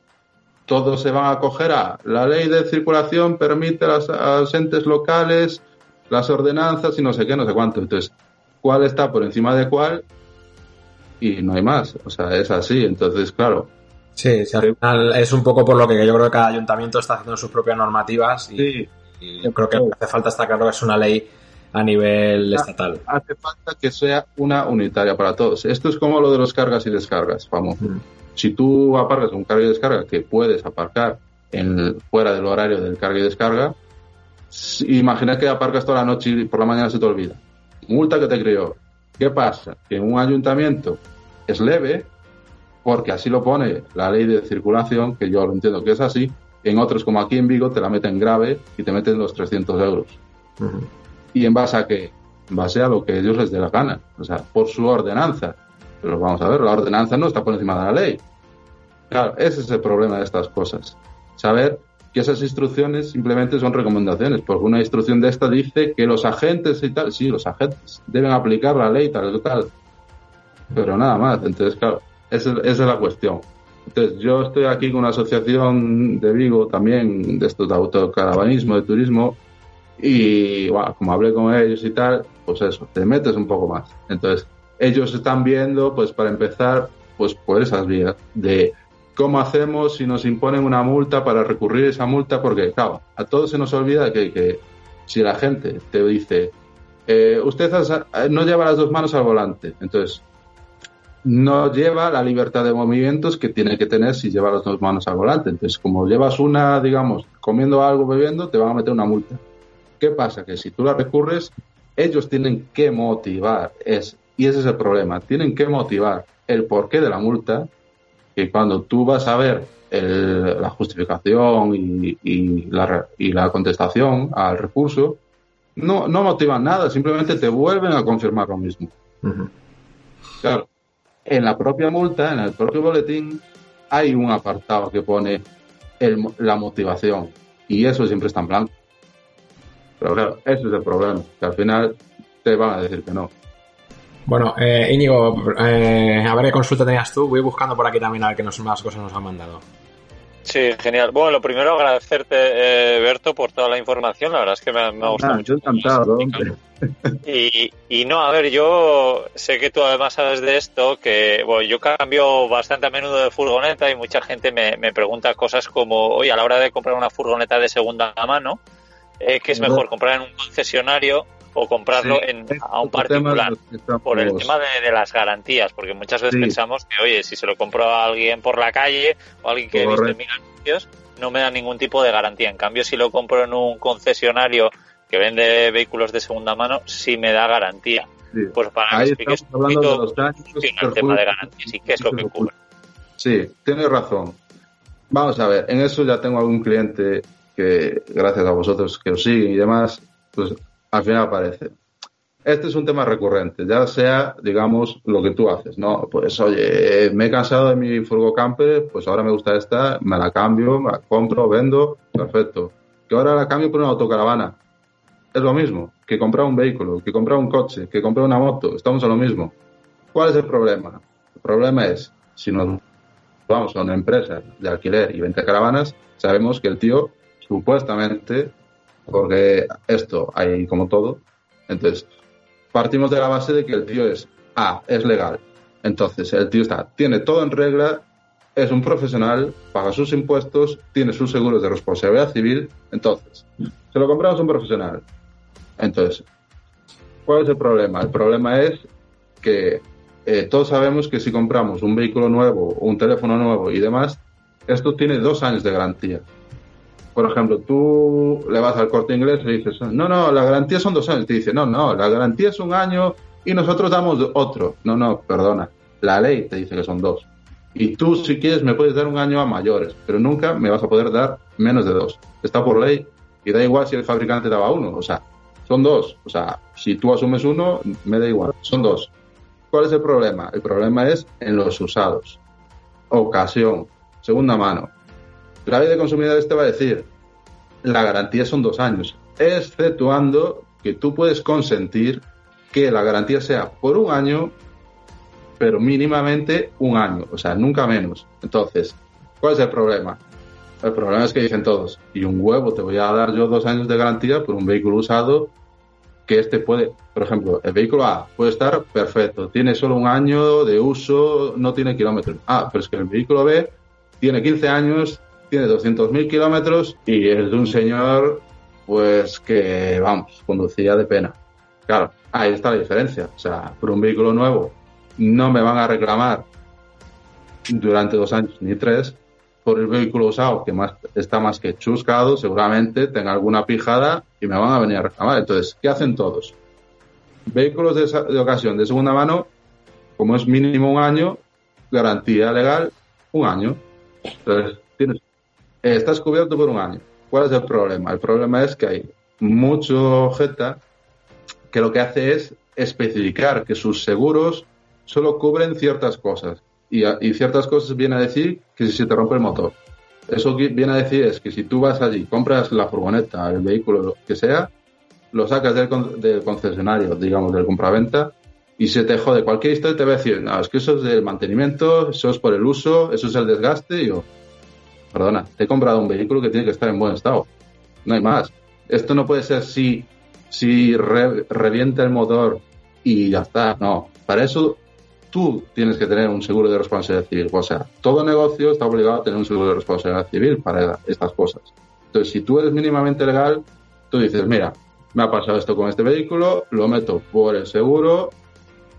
todos se van a acoger a la ley de circulación permite a los entes locales las ordenanzas y no sé qué, no sé cuánto. Entonces, ¿cuál está por encima de cuál? Y no hay más. O sea, es así. Entonces, claro. Sí, sí, al final es un poco por lo que yo creo que cada ayuntamiento está haciendo sus propias normativas y, y yo creo que lo que hace falta está claro que es una ley a nivel estatal. Hace falta que sea una unitaria para todos. Esto es como lo de los cargas y descargas, famoso. Si tú aparcas un carga y descarga que puedes aparcar en, fuera del horario del carga y descarga, imagina que aparcas toda la noche y por la mañana se te olvida. Multa que te creó. ¿Qué pasa? Que en un ayuntamiento es leve, porque así lo pone la ley de circulación, que yo lo entiendo que es así. En otros, como aquí en Vigo, te la meten grave y te meten los 300 euros. ¿Y en base a qué? En base a lo que ellos les dé la gana. O sea, por su ordenanza. Pero vamos a ver, la ordenanza no está por encima de la ley. Claro, ese es el problema de estas cosas. Saber que esas instrucciones simplemente son recomendaciones, porque una instrucción de esta dice que los agentes y tal, sí, los agentes deben aplicar la ley tal y tal, pero nada más. Entonces, claro, esa, esa es la cuestión. Entonces, yo estoy aquí con una asociación de Vigo también de esto de autocaravanismo, de turismo, y bueno, como hablé con ellos y tal, pues eso, te metes un poco más. Entonces, ellos están viendo, pues para empezar, pues por esas vías de ¿Cómo hacemos si nos imponen una multa para recurrir a esa multa? Porque, claro, a todos se nos olvida que, que si la gente te dice, eh, usted no lleva las dos manos al volante, entonces no lleva la libertad de movimientos que tiene que tener si lleva las dos manos al volante. Entonces, como llevas una, digamos, comiendo algo, bebiendo, te van a meter una multa. ¿Qué pasa? Que si tú la recurres, ellos tienen que motivar, es, y ese es el problema, tienen que motivar el porqué de la multa que cuando tú vas a ver el, la justificación y, y, la, y, la, contestación al recurso, no, no motivan nada, simplemente te vuelven a confirmar lo mismo. Uh -huh. Claro, en la propia multa, en el propio boletín, hay un apartado que pone el, la motivación y eso siempre está en blanco. Pero claro, ese es el problema, que al final te van a decir que no. Bueno, eh, Íñigo, eh, a ver qué consulta tenías tú. Voy buscando por aquí también a ver qué nos, más cosas nos han mandado. Sí, genial. Bueno, lo primero agradecerte, eh, Berto, por toda la información. La verdad es que me, me ha gustado ah, mucho. Yo encantado, hombre. Y, y no, a ver, yo sé que tú además sabes de esto, que bueno, yo cambio bastante a menudo de furgoneta y mucha gente me, me pregunta cosas como, oye, a la hora de comprar una furgoneta de segunda mano, eh, ¿qué es mejor, comprar en un concesionario o comprarlo Sí, en, a un particular que estamos- por el tema de, de las garantías, porque muchas veces Sí. pensamos que, oye, si se lo compro a alguien por la calle o a alguien que he visto en Correcto. mil anuncios, no me da ningún tipo de garantía. En cambio, si lo compro en un concesionario que vende vehículos de segunda mano, sí me da garantía. Sí. Pues para que Ahí expliques estamos un hablando de los daños el tema de garantías y qué es lo que cubre. Sí, tienes razón. Vamos a ver, en eso ya tengo algún cliente que, gracias a vosotros que os siguen y demás, pues al final aparece. Este es un tema recurrente, ya sea, digamos, lo que tú haces, ¿no? Pues, oye, me he cansado de mi furgo camper, pues ahora me gusta esta, me la cambio, la compro, vendo, perfecto. Que ahora la cambio por una autocaravana. Es lo mismo que comprar un vehículo, que comprar un coche, que comprar una moto, estamos a lo mismo. ¿Cuál es el problema? El problema es, si nos vamos a una empresa de alquiler y venta caravanas, sabemos que el tío, supuestamente, porque esto hay como todo, entonces partimos de la base de que el tío es A, es legal, Entonces, el tío está, tiene todo en regla, es un profesional, paga sus impuestos, tiene sus seguros de responsabilidad civil. Entonces, se lo compramos a un profesional. Entonces, ¿cuál es el problema? El problema es que eh, todos sabemos que si compramos un vehículo nuevo, un teléfono nuevo y demás, esto tiene dos años de garantía. Por ejemplo, tú le vas al corte inglés y dices, no, no, la garantía son dos años. Te dice, no, no, la garantía es un año y nosotros damos otro. No, no, perdona. La ley te dice que son dos. Y tú, si quieres, me puedes dar un año a mayores, pero nunca me vas a poder dar menos de dos. Está por ley y da igual si el fabricante daba uno. O sea, son dos. O sea, si tú asumes uno, me da igual. Son dos. ¿Cuál es el problema? El problema es en los usados. Ocasión, segunda mano. La de consumidores te va a decir, la garantía son dos años, exceptuando que tú puedes consentir que la garantía sea por un año, pero mínimamente un año, o sea, nunca menos. Entonces, ¿cuál es el problema? El problema es que dicen todos, y un huevo, te voy a dar yo dos años de garantía por un vehículo usado que este puede, por ejemplo, el vehículo A puede estar perfecto, tiene solo un año de uso, no tiene kilómetros. Ah, pero es que el vehículo B tiene 15 años, tiene 200.000 kilómetros y es de un señor, pues que, vamos, conducía de pena. Claro, ahí está la diferencia. O sea, por un vehículo nuevo no me van a reclamar durante dos años ni tres, por el vehículo usado, que más, está más que chuscado, seguramente tenga alguna pijada y me van a venir a reclamar. Entonces, ¿qué hacen todos? Vehículos de, ocasión de segunda mano, como es mínimo un año, garantía legal, un año. Entonces, tienes, estás cubierto por un año. ¿Cuál es el problema? El problema es que hay mucho jeta que lo que hace es especificar que sus seguros solo cubren ciertas cosas y, ciertas cosas viene a decir que si se te rompe el motor. Eso viene a decir es que si tú vas allí, compras la furgoneta, el vehículo, lo que sea, lo sacas del, concesionario, digamos, del compraventa, y se te jode cualquier historia, te va a decir, no, es que eso es del mantenimiento, eso es por el uso, eso es el desgaste, y yo, perdona, te he comprado un vehículo que tiene que estar en buen estado. No hay más. Esto no puede ser si, si revienta el motor y ya está. No, para eso tú tienes que tener un seguro de responsabilidad civil. O sea, todo negocio está obligado a tener un seguro de responsabilidad civil para estas cosas. Entonces, si tú eres mínimamente legal, tú dices, mira, me ha pasado esto con este vehículo, lo meto por el seguro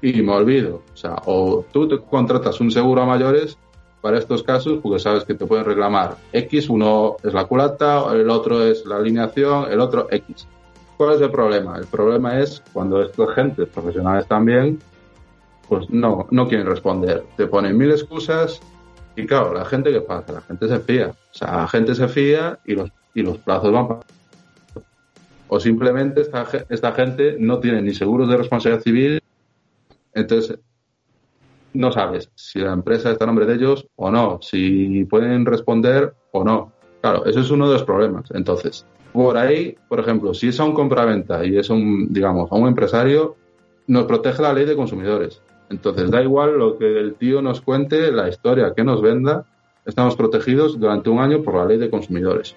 y me olvido. O sea, o tú te contratas un seguro a mayores para estos casos porque sabes que te pueden reclamar X, uno es la culata, el otro es la alineación, el otro X. ¿Cuál es el problema? El problema es cuando estos agentes profesionales también pues no, no quieren responder. Te ponen mil excusas y claro, la gente que pasa, la gente se fía. O sea, la gente se fía y los, y los plazos van pasando. O simplemente esta, esta gente no tiene ni seguros de responsabilidad civil, entonces no sabes si la empresa está a nombre de ellos o no, si pueden responder o no. Claro, eso es uno de los problemas. Entonces, por ahí, por ejemplo, si es a un compraventa y es un, digamos, a un empresario, nos protege la ley de consumidores. Entonces, da igual lo que el tío nos cuente, la historia que nos venda, estamos protegidos durante un año por la ley de consumidores.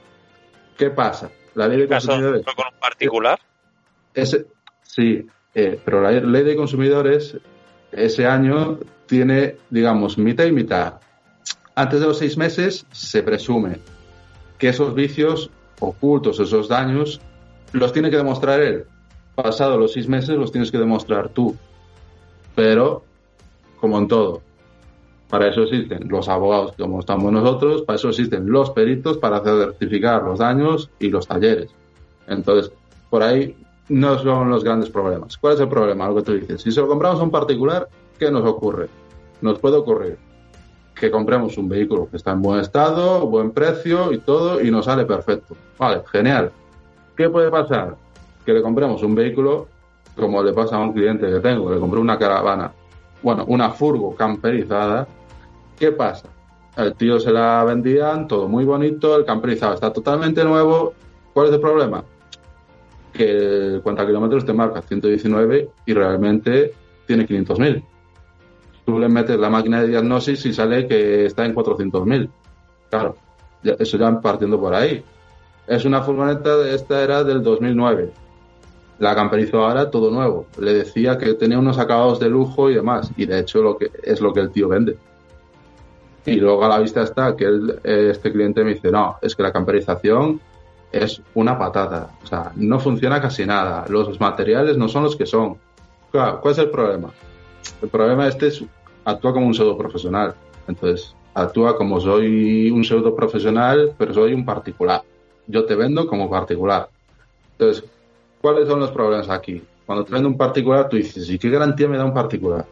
¿Qué pasa? La ley de consumidores. con un particular? sí, eh, pero la ley de consumidores ese año tiene, digamos, mitad y mitad. Antes de los seis meses se presume que esos vicios ocultos, esos daños, los tiene que demostrar él. Pasado los seis meses los tienes que demostrar tú. Pero, como en todo, para eso existen los abogados como estamos nosotros, para eso existen los peritos para certificar los daños y los talleres. Entonces, por ahí no son los grandes problemas. ¿Cuál es el problema? Lo que tú dices. Si se lo compramos a un particular, ¿qué nos ocurre? Nos puede ocurrir que compremos un vehículo que está en buen estado, buen precio y todo, y nos sale perfecto. Vale, genial. ¿Qué puede pasar? Que le compremos un vehículo como le pasa a un cliente que tengo, le compré una caravana, bueno, una furgo camperizada. ¿Qué pasa? El tío se la vendían, todo muy bonito, el camperizado está totalmente nuevo. ¿Cuál es el problema? Que el kilómetros te marca 119 y realmente tiene 500.000. Tú le metes la máquina de diagnosis y sale que está en 400.000. Claro, eso ya partiendo por ahí. Es una furgoneta, esta era del 2009 La camperizo ahora todo nuevo. Le decía que tenía unos acabados de lujo y demás. Y de hecho lo que es lo que el tío vende. Y luego a la vista está que él, este cliente me dice, no, es que la camperización es una patada. O sea, no funciona casi nada. Los materiales no son los que son. Claro, ¿cuál es el problema? El problema este es actúa como un pseudo profesional. Entonces, actúa como soy un pseudo profesional, pero soy un particular. Yo te vendo como particular. Entonces, ¿cuáles son los problemas aquí? Cuando te vendo un particular, tú dices, ¿y qué garantía me da un particular?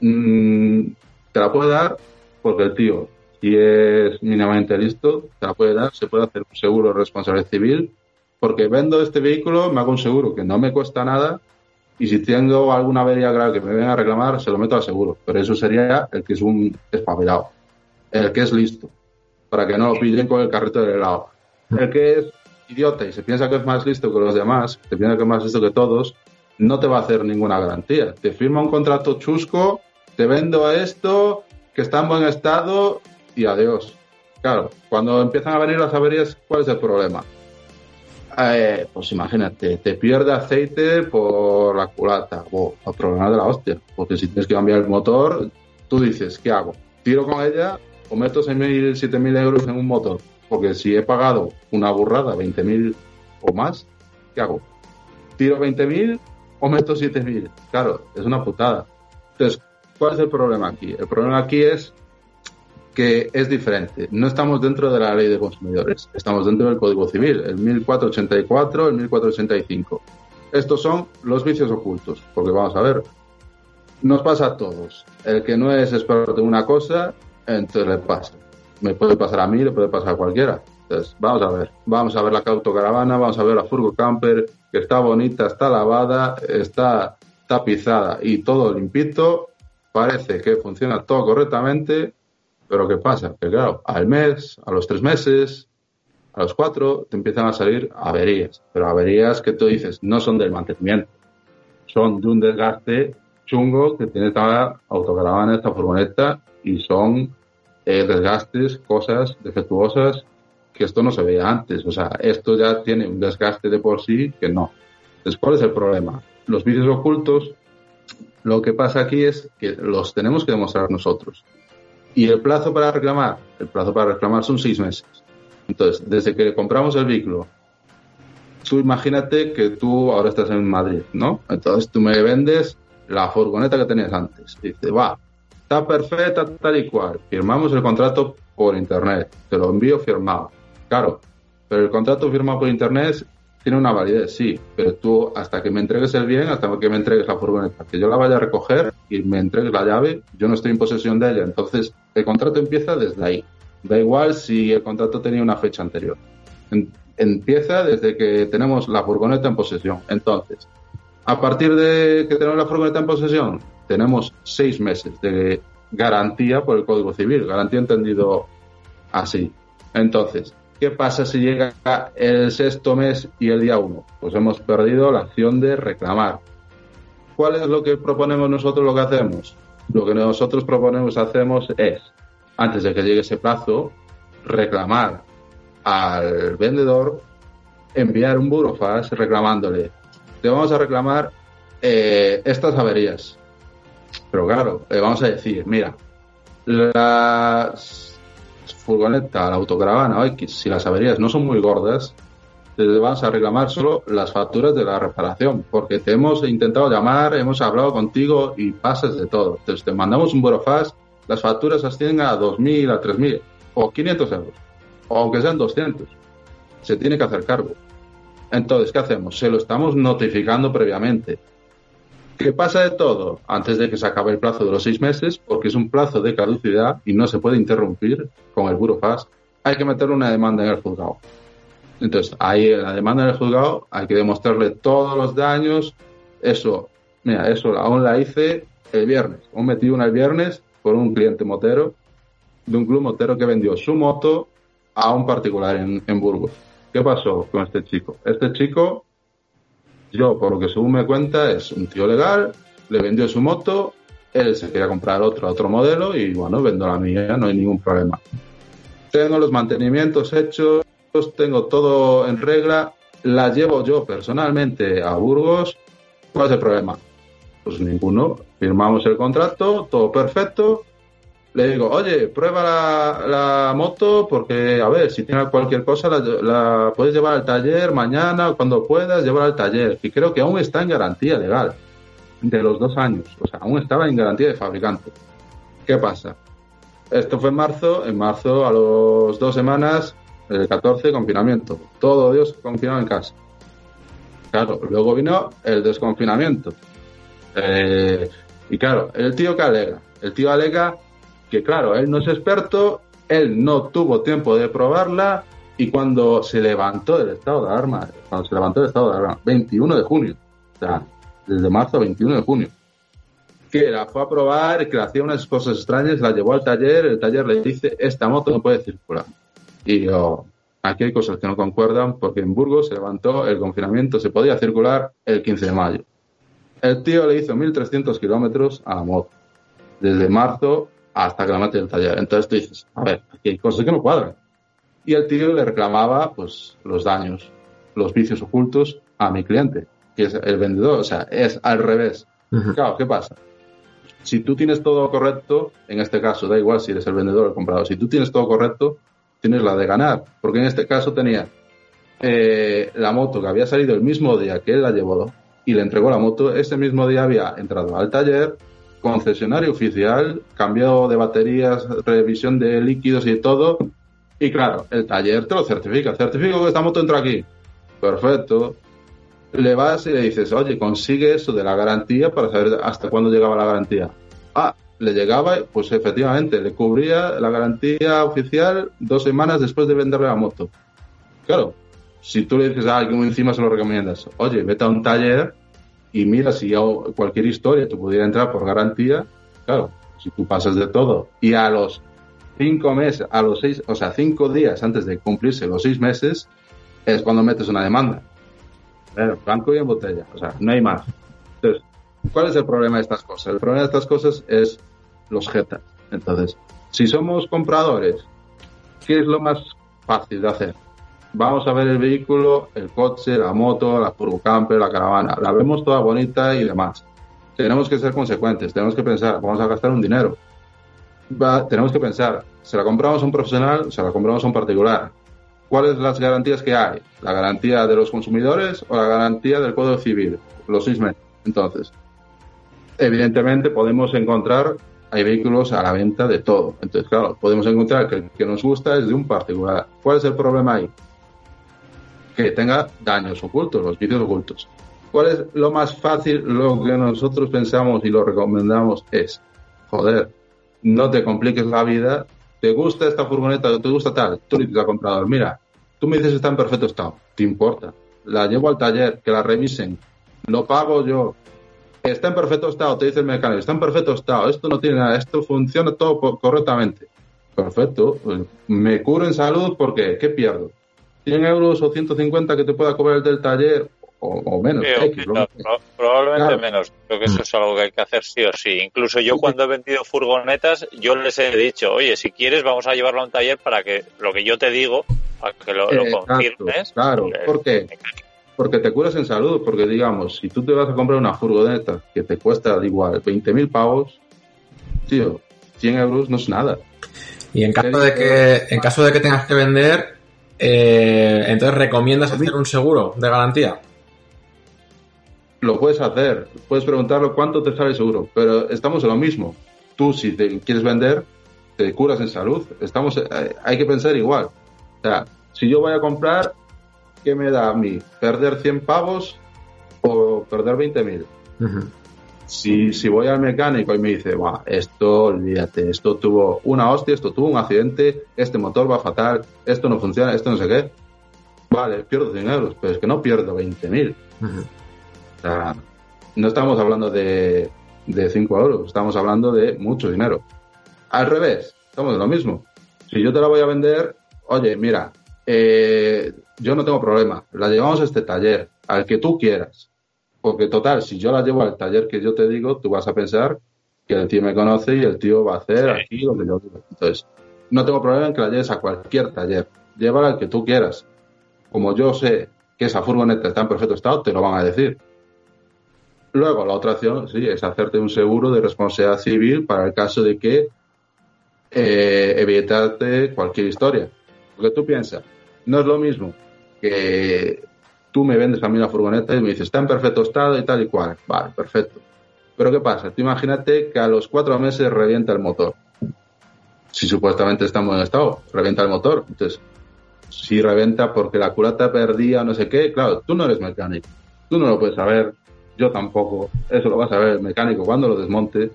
Mm, te la puede dar porque el tío, si es mínimamente listo, te la puede dar, se puede hacer un seguro de responsabilidad civil, porque vendo este vehículo, me hago un seguro que no me cuesta nada, y si tengo alguna avería grave que me venga a reclamar, se lo meto al seguro. Pero eso sería el que es un espabilado, el que es listo, para que no lo pillen con el carrito del helado. El que es idiota y se piensa que es más listo que los demás, se piensa que es más listo que todos, no te va a hacer ninguna garantía. Te firma un contrato chusco, te vendo esto, que está en buen estado y adiós. Claro, cuando empiezan a venir las averías, ¿cuál es el problema? Eh, pues imagínate, te pierde aceite por la culata, o el problema de la hostia, porque si tienes que cambiar el motor, tú dices, ¿qué hago? ¿Tiro con ella o meto 6.000, 7.000 euros en un motor? Porque si he pagado una burrada, 20.000 o más, ¿qué hago? ¿Tiro 20.000 o meto 7.000? Claro, es una putada. Entonces, ¿cuál es el problema aquí? El problema aquí es que es diferente. No estamos dentro de la ley de consumidores, estamos dentro del Código Civil, el 1484, el 1485. Estos son los vicios ocultos, porque vamos a ver, nos pasa a todos. El que no es experto en una cosa, entonces le pasa. Me puede pasar a mí, le puede pasar a cualquiera. Entonces, vamos a ver. Vamos a ver la autocaravana, vamos a ver la Furgo Camper, que está bonita, está lavada, está tapizada y todo limpito. Parece que funciona todo correctamente pero ¿qué pasa? Que claro, al mes, a los tres meses, a los cuatro, te empiezan a salir averías. Pero averías que tú dices no son del mantenimiento, son de un desgaste chungo que tiene esta autocaravana, esta furgoneta, y son eh, desgastes, cosas defectuosas que esto no se veía antes. O sea, esto ya tiene un desgaste de por sí que no. Entonces, ¿cuál es el problema? Los vídeos ocultos, lo que pasa aquí es que los tenemos que demostrar nosotros. ¿Y el plazo para reclamar? El plazo para reclamar son seis meses. Entonces, desde que compramos el vehículo, tú imagínate que tú ahora estás en Madrid, ¿no? Entonces tú me vendes la furgoneta que tenías antes. Y va, está perfecta tal y cual. Firmamos el contrato por internet. Te lo envío firmado. Claro, pero el contrato firmado por internet tiene una validez, sí, pero tú hasta que me entregues el bien, hasta que me entregues la furgoneta, que yo la vaya a recoger y me entregues la llave, yo no estoy en posesión de ella. Entonces, el contrato empieza desde ahí. Da igual si el contrato tenía una fecha anterior. empieza desde que tenemos la furgoneta en posesión. Entonces, a partir de que tenemos la furgoneta en posesión, tenemos seis meses de garantía por el Código Civil, garantía entendido así. Entonces, ¿Qué pasa si llega el sexto mes y el día uno? Pues hemos perdido la acción de reclamar. ¿Cuál es lo que proponemos nosotros lo que hacemos? Lo que nosotros proponemos hacemos es, antes de que llegue ese plazo, reclamar al vendedor, enviar un burofax reclamándole, te vamos a reclamar eh, estas averías. Pero claro, le vamos a decir, mira, las furgoneta, la autocaravana X, si las averías no son muy gordas, te vas a reclamar solo las facturas de la reparación, porque te hemos intentado llamar, hemos hablado contigo y pasas de todo. Entonces te mandamos un burofax, las facturas ascienden a 2.000, a 3.000 o 500 euros, o aunque sean 200. Se tiene que hacer cargo. Entonces, ¿qué hacemos? Se lo estamos notificando previamente. ¿Qué pasa de todo antes de que se acabe el plazo de los seis meses, porque es un plazo de caducidad y no se puede interrumpir con el burofax, hay que meterle una demanda en el juzgado. Entonces, ahí en la demanda en el juzgado hay que demostrarle todos los daños. Eso, mira, eso aún la hice el viernes. Aún metí una el viernes por un cliente motero de un club motero que vendió su moto a un particular en, en Burgos. ¿Qué pasó con este chico? Este chico yo, por lo que según me cuenta, es un tío legal, le vendió su moto, él se quería comprar otro, otro modelo y bueno, vendo la mía, no hay ningún problema. Tengo los mantenimientos hechos, tengo todo en regla, la llevo yo personalmente a Burgos, ¿cuál es el problema? Pues ninguno. Firmamos el contrato, todo perfecto. Le digo, oye, prueba la, la moto porque, a ver, si tiene cualquier cosa, la, la puedes llevar al taller mañana, cuando puedas, llevar al taller. Y creo que aún está en garantía legal de los dos años. O sea, aún estaba en garantía de fabricante. ¿Qué pasa? Esto fue en marzo. En marzo, a los dos semanas, el 14, confinamiento. Todo Dios confinado en casa. Claro, luego vino el desconfinamiento. Eh, y claro, el tío que alega. El tío alega que, claro, él no es experto, él no tuvo tiempo de probarla y cuando se levantó el estado de alarma, cuando se levantó el estado de alarma, 21 de junio, o sea, desde marzo a 21 de junio, que la fue a probar, que hacía unas cosas extrañas, la llevó al taller, el taller le dice, esta moto no puede circular. Y yo, aquí hay cosas que no concuerdan porque en Burgos se levantó el confinamiento, se podía circular el 15 de mayo. El tío le hizo 1.300 kilómetros a la moto, desde marzo hasta que la mete del taller. Entonces tú dices, a ver, aquí hay cosas que no cuadran. Y el tío le reclamaba pues los daños, los vicios ocultos a mi cliente, que es el vendedor, o sea, es al revés. Claro, ¿qué pasa? Si tú tienes todo correcto, en este caso, da igual si eres el vendedor o el comprador, si tú tienes todo correcto, tienes la de ganar, porque en este caso tenía eh, la moto que había salido el mismo día que él la llevó y le entregó la moto, ese mismo día había entrado al taller, concesionario oficial, cambiado de baterías, revisión de líquidos y todo, y claro, el taller te lo certifica, certifico que esta moto entra aquí, perfecto, le vas y le dices, oye, consigue eso de la garantía para saber hasta cuándo llegaba la garantía. Ah, le llegaba, pues efectivamente, le cubría la garantía oficial dos semanas después de venderle la moto. Claro, si tú le dices, ah, que encima se lo recomiendas, oye, vete a un taller y mira si yo, cualquier historia te pudiera entrar por garantía, claro, si tú pasas de todo y a los cinco meses, a los seis, o sea, cinco días antes de cumplirse los seis meses, es cuando metes una demanda. Bueno, blanco y en botella, o sea, no hay más. Entonces, ¿cuál es el problema de estas cosas? El problema de estas cosas es los jetas. Entonces, si somos compradores, ¿qué es lo más fácil de hacer? Vamos a ver el vehículo, el coche, la moto, la furgocamper, la caravana. La vemos toda bonita y demás. Tenemos que ser consecuentes, tenemos que pensar, vamos a gastar un dinero. Va, tenemos que pensar, ¿se la compramos a un profesional? ¿Se la compramos a un particular? ¿Cuáles las garantías que hay? ¿La garantía de los consumidores o la garantía del Código Civil? Los seis meses. Entonces, evidentemente podemos encontrar, hay vehículos a la venta de todo. Entonces, claro, podemos encontrar que el que nos gusta es de un particular. ¿Cuál es el problema ahí? Que tenga daños ocultos, los vicios ocultos. ¿Cuál es lo más fácil? Lo que nosotros pensamos y lo recomendamos es, joder, no te compliques la vida, te gusta esta furgoneta, te gusta tal, tú dices al comprador, mira, tú me dices está en perfecto estado, te importa, la llevo al taller, que la revisen, lo pago yo, está en perfecto estado, te dice el mecánico, está en perfecto estado, esto no tiene nada, esto funciona todo correctamente. Perfecto, pues, me curo en salud porque, ¿qué pierdo? ¿100 euros o 150 que te pueda cobrar el del taller o, o menos? Sí, X, no, probablemente Claro. menos. Creo que eso es algo que hay que hacer sí o sí. Incluso yo cuando he vendido furgonetas, yo les he dicho, oye, si quieres vamos a llevarlo a un taller para que lo que yo te digo, para que lo, lo Exacto, confirmes. claro, el ¿por qué? Porque te curas en salud, porque digamos, si tú te vas a comprar una furgoneta que te cuesta igual 20.000 pavos, tío, 100 euros no es nada. Y en caso de que, en caso de que tengas que vender, eh, entonces recomiendas hacer un seguro de garantía. Lo puedes hacer, puedes preguntarlo cuánto te sale seguro, pero estamos en lo mismo. Tú, si te quieres vender, te curas en salud. Estamos, eh, hay que pensar igual. O sea, si yo voy a comprar, ¿qué me da a mí? ¿Perder 100 pavos o perder 20.000? Si, si voy al mecánico y me dice, "Buah, esto, olvídate, esto tuvo una hostia, esto tuvo un accidente, este motor va fatal, esto no funciona, esto no sé qué. Vale, pierdo 100 euros, pero es que no pierdo 20.000. O sea, no estamos hablando de, de 5 euros, estamos hablando de mucho dinero. Al revés, estamos en lo mismo. Si yo te la voy a vender, oye, mira, eh, yo no tengo problema, la llevamos a este taller, al que tú quieras. Porque total, si yo la llevo al taller que yo te digo, tú vas a pensar que el tío me conoce y el tío va a hacer aquí lo que yo digo. Entonces, no tengo problema en que la lleves a cualquier taller. Llévala al que tú quieras. Como yo sé que esa furgoneta está en perfecto estado, te lo van a decir. Luego, la otra opción, sí, es hacerte un seguro de responsabilidad civil para el caso de que eh, evitarte cualquier historia. Porque tú piensas, no es lo mismo que tú me vendes a mí la furgoneta y me dices, está en perfecto estado y tal y cual. Vale, perfecto. Pero ¿qué pasa? Tú imagínate que a los cuatro meses revienta el motor. Si supuestamente está en buen estado, revienta el motor. Entonces, si revienta porque la culata perdía no sé qué, claro, tú no eres mecánico. Tú no lo puedes saber. Yo tampoco. Eso lo vas a ver el mecánico cuando lo desmonte.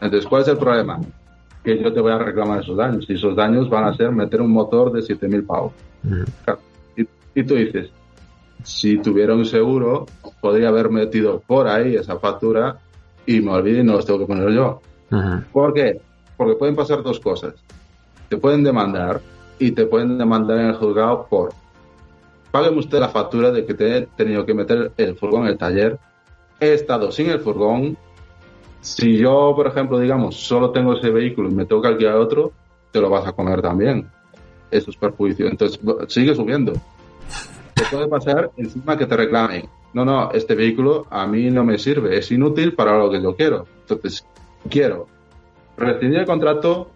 Entonces, ¿cuál es el problema? Que yo te voy a reclamar esos daños. Y esos daños van a ser meter un motor de 7.000 pavos. Claro. Y, y tú dices, si tuviera un seguro, podría haber metido por ahí esa factura y me olvido y no los tengo que poner yo. ¿Por qué? Porque pueden pasar dos cosas. Te pueden demandar y te pueden demandar en el juzgado por págame usted la factura de que te he tenido que meter el furgón en el taller. He estado sin el furgón. Si yo, por ejemplo, digamos, solo tengo ese vehículo y me tengo que alquilar otro, te lo vas a comer también. Eso es perjuicio. Entonces, sigue subiendo. Te puede pasar encima que te reclamen. No, no, este vehículo a mí no me sirve, es inútil para lo que yo quiero. Entonces, quiero rescindir el contrato,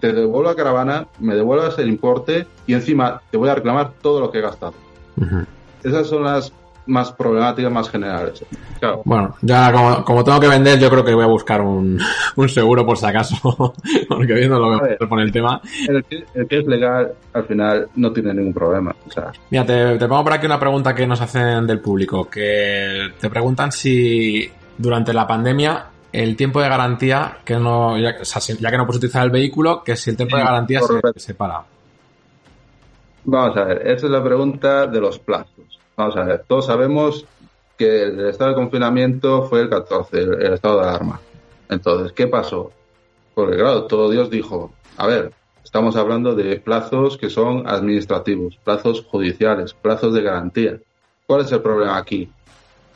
te devuelvo la caravana, me devuelvas el importe y encima te voy a reclamar todo lo que he gastado. Esas son las más problemáticas, más generales. Claro. Bueno, ya como, como tengo que vender, yo creo que voy a buscar un, (laughs) un seguro por si acaso, (laughs) porque viendo lo que propone el tema. El que, el que es legal, al final, no tiene ningún problema. O sea, Mira, te, te pongo por aquí una pregunta que nos hacen del público, que te preguntan si durante la pandemia el tiempo de garantía, que no, ya, o sea, ya que no puedes utilizar el vehículo, que si el tiempo de garantía se, se para. Vamos a ver, esa es la pregunta de los plazos. Vamos a ver, todos sabemos que el estado de confinamiento fue el 14, el, el estado de alarma. Entonces, ¿qué pasó? Porque claro, todo Dios dijo, a ver, estamos hablando de plazos que son administrativos, plazos judiciales, plazos de garantía. ¿Cuál es el problema aquí?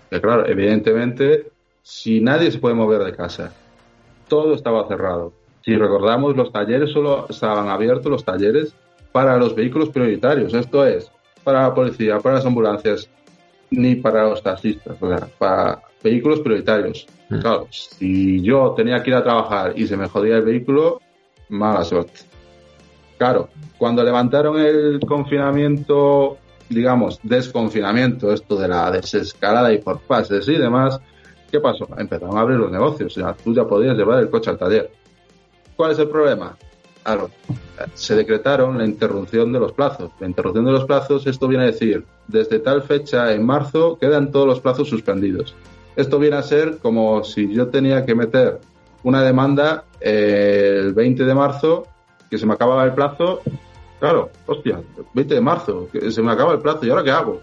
Que claro, evidentemente, si nadie se puede mover de casa, todo estaba cerrado. Si recordamos, los talleres solo estaban abiertos, los talleres, para los vehículos prioritarios. Esto es, para la policía, para las ambulancias, ni para los taxistas, o sea, para vehículos prioritarios. Claro, si yo tenía que ir a trabajar y se me jodía el vehículo, mala suerte. Claro, cuando levantaron el confinamiento, digamos, desconfinamiento, esto de la desescalada y por fases y demás, ¿qué pasó? Empezaron a abrir los negocios, o sea, tú ya podías llevar el coche al taller. ¿Cuál es el problema? Claro, se decretaron la interrupción de los plazos. La interrupción de los plazos, esto viene a decir, desde tal fecha en marzo quedan todos los plazos suspendidos. Esto viene a ser como si yo tenía que meter una demanda eh, el 20 de marzo, que se me acababa el plazo. Claro, hostia, 20 de marzo, que se me acaba el plazo, ¿y ahora qué hago?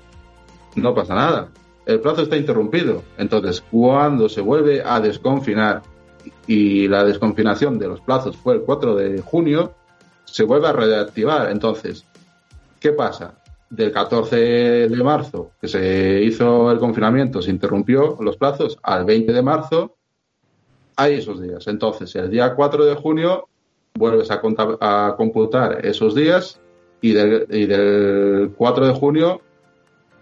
No pasa nada. El plazo está interrumpido. Entonces, cuando se vuelve a desconfinar y la desconfinación de los plazos fue el 4 de junio, se vuelve a reactivar. Entonces, ¿qué pasa? Del 14 de marzo, que se hizo el confinamiento, se interrumpió los plazos, al 20 de marzo, hay esos días. Entonces, el día 4 de junio, vuelves a, a computar esos días y del, y del 4 de junio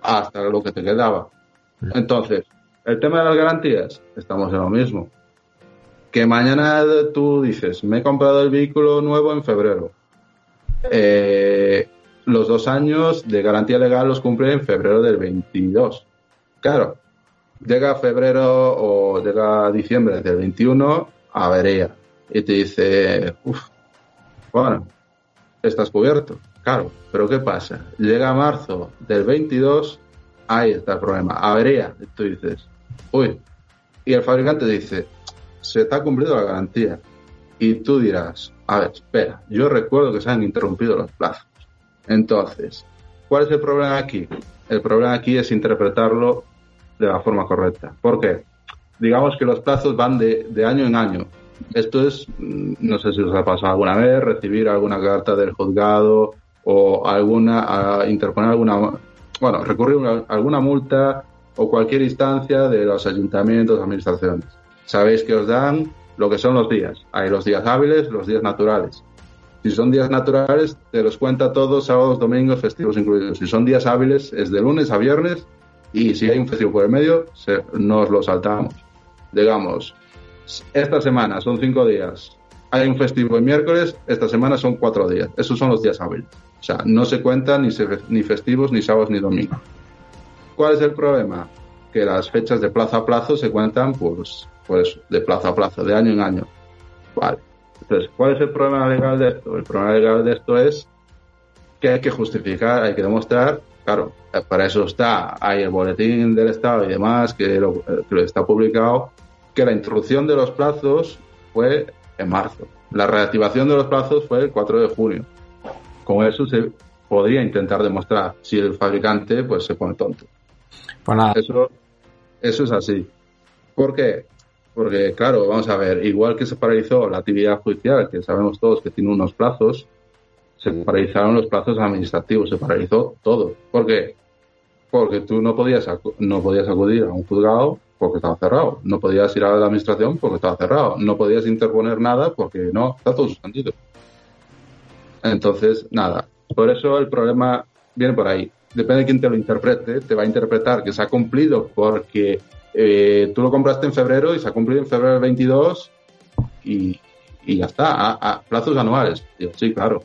hasta lo que te quedaba. Entonces, el tema de las garantías, estamos en lo mismo que mañana tú dices, me he comprado el vehículo nuevo en febrero. Eh, los dos años de garantía legal los cumple en febrero del 22. Claro, llega febrero o llega diciembre del 21, avería. Y te dice, uff, bueno, estás cubierto. Claro, pero ¿qué pasa? Llega marzo del 22, ahí está el problema, avería. Tú dices, uy. Y el fabricante dice, se te ha cumplido la garantía. Y tú dirás, a ver, espera, yo recuerdo que se han interrumpido los plazos. Entonces, ¿cuál es el problema aquí? El problema aquí es interpretarlo de la forma correcta. ¿Por qué? Digamos que los plazos van de, de año en año. Esto es, mm, no sé si os ha pasado alguna vez, recibir alguna carta del juzgado o alguna, interponer alguna, bueno, recurrir a alguna multa o cualquier instancia de los ayuntamientos, administraciones sabéis que os dan lo que son los días. Hay los días hábiles, los días naturales. Si son días naturales, te los cuenta todos, sábados, domingos, festivos incluidos. Si son días hábiles, es de lunes a viernes y si hay un festivo por el medio, nos lo saltamos. Digamos, esta semana son cinco días, hay un festivo el miércoles, esta semana son cuatro días. Esos son los días hábiles. O sea, no se cuentan ni, ni festivos, ni sábados, ni domingos. ¿Cuál es el problema? Que las fechas de plazo a plazo se cuentan, pues, pues de plazo a plazo, de año en año. Vale. Entonces, ¿cuál es el problema legal de esto? El problema legal de esto es que hay que justificar, hay que demostrar, claro, para eso está, hay el boletín del Estado y demás, que lo, que lo está publicado, que la introducción de los plazos fue en marzo. La reactivación de los plazos fue el 4 de junio. Con eso se podría intentar demostrar si el fabricante pues se pone tonto. Pues nada, Eso, eso es así. ¿Por qué? Porque, claro, vamos a ver, igual que se paralizó la actividad judicial, que sabemos todos que tiene unos plazos, se paralizaron los plazos administrativos, se paralizó todo. ¿Por qué? Porque tú no podías, no podías acudir a un juzgado porque estaba cerrado, no podías ir a la administración porque estaba cerrado, no podías interponer nada porque no, está todo suspendido. Entonces, nada, por eso el problema viene por ahí. Depende de quién te lo interprete, te va a interpretar que se ha cumplido porque eh, tú lo compraste en febrero y se ha cumplido en febrero del 22 y, y ya está, a, a plazos anuales. Digo, sí, claro.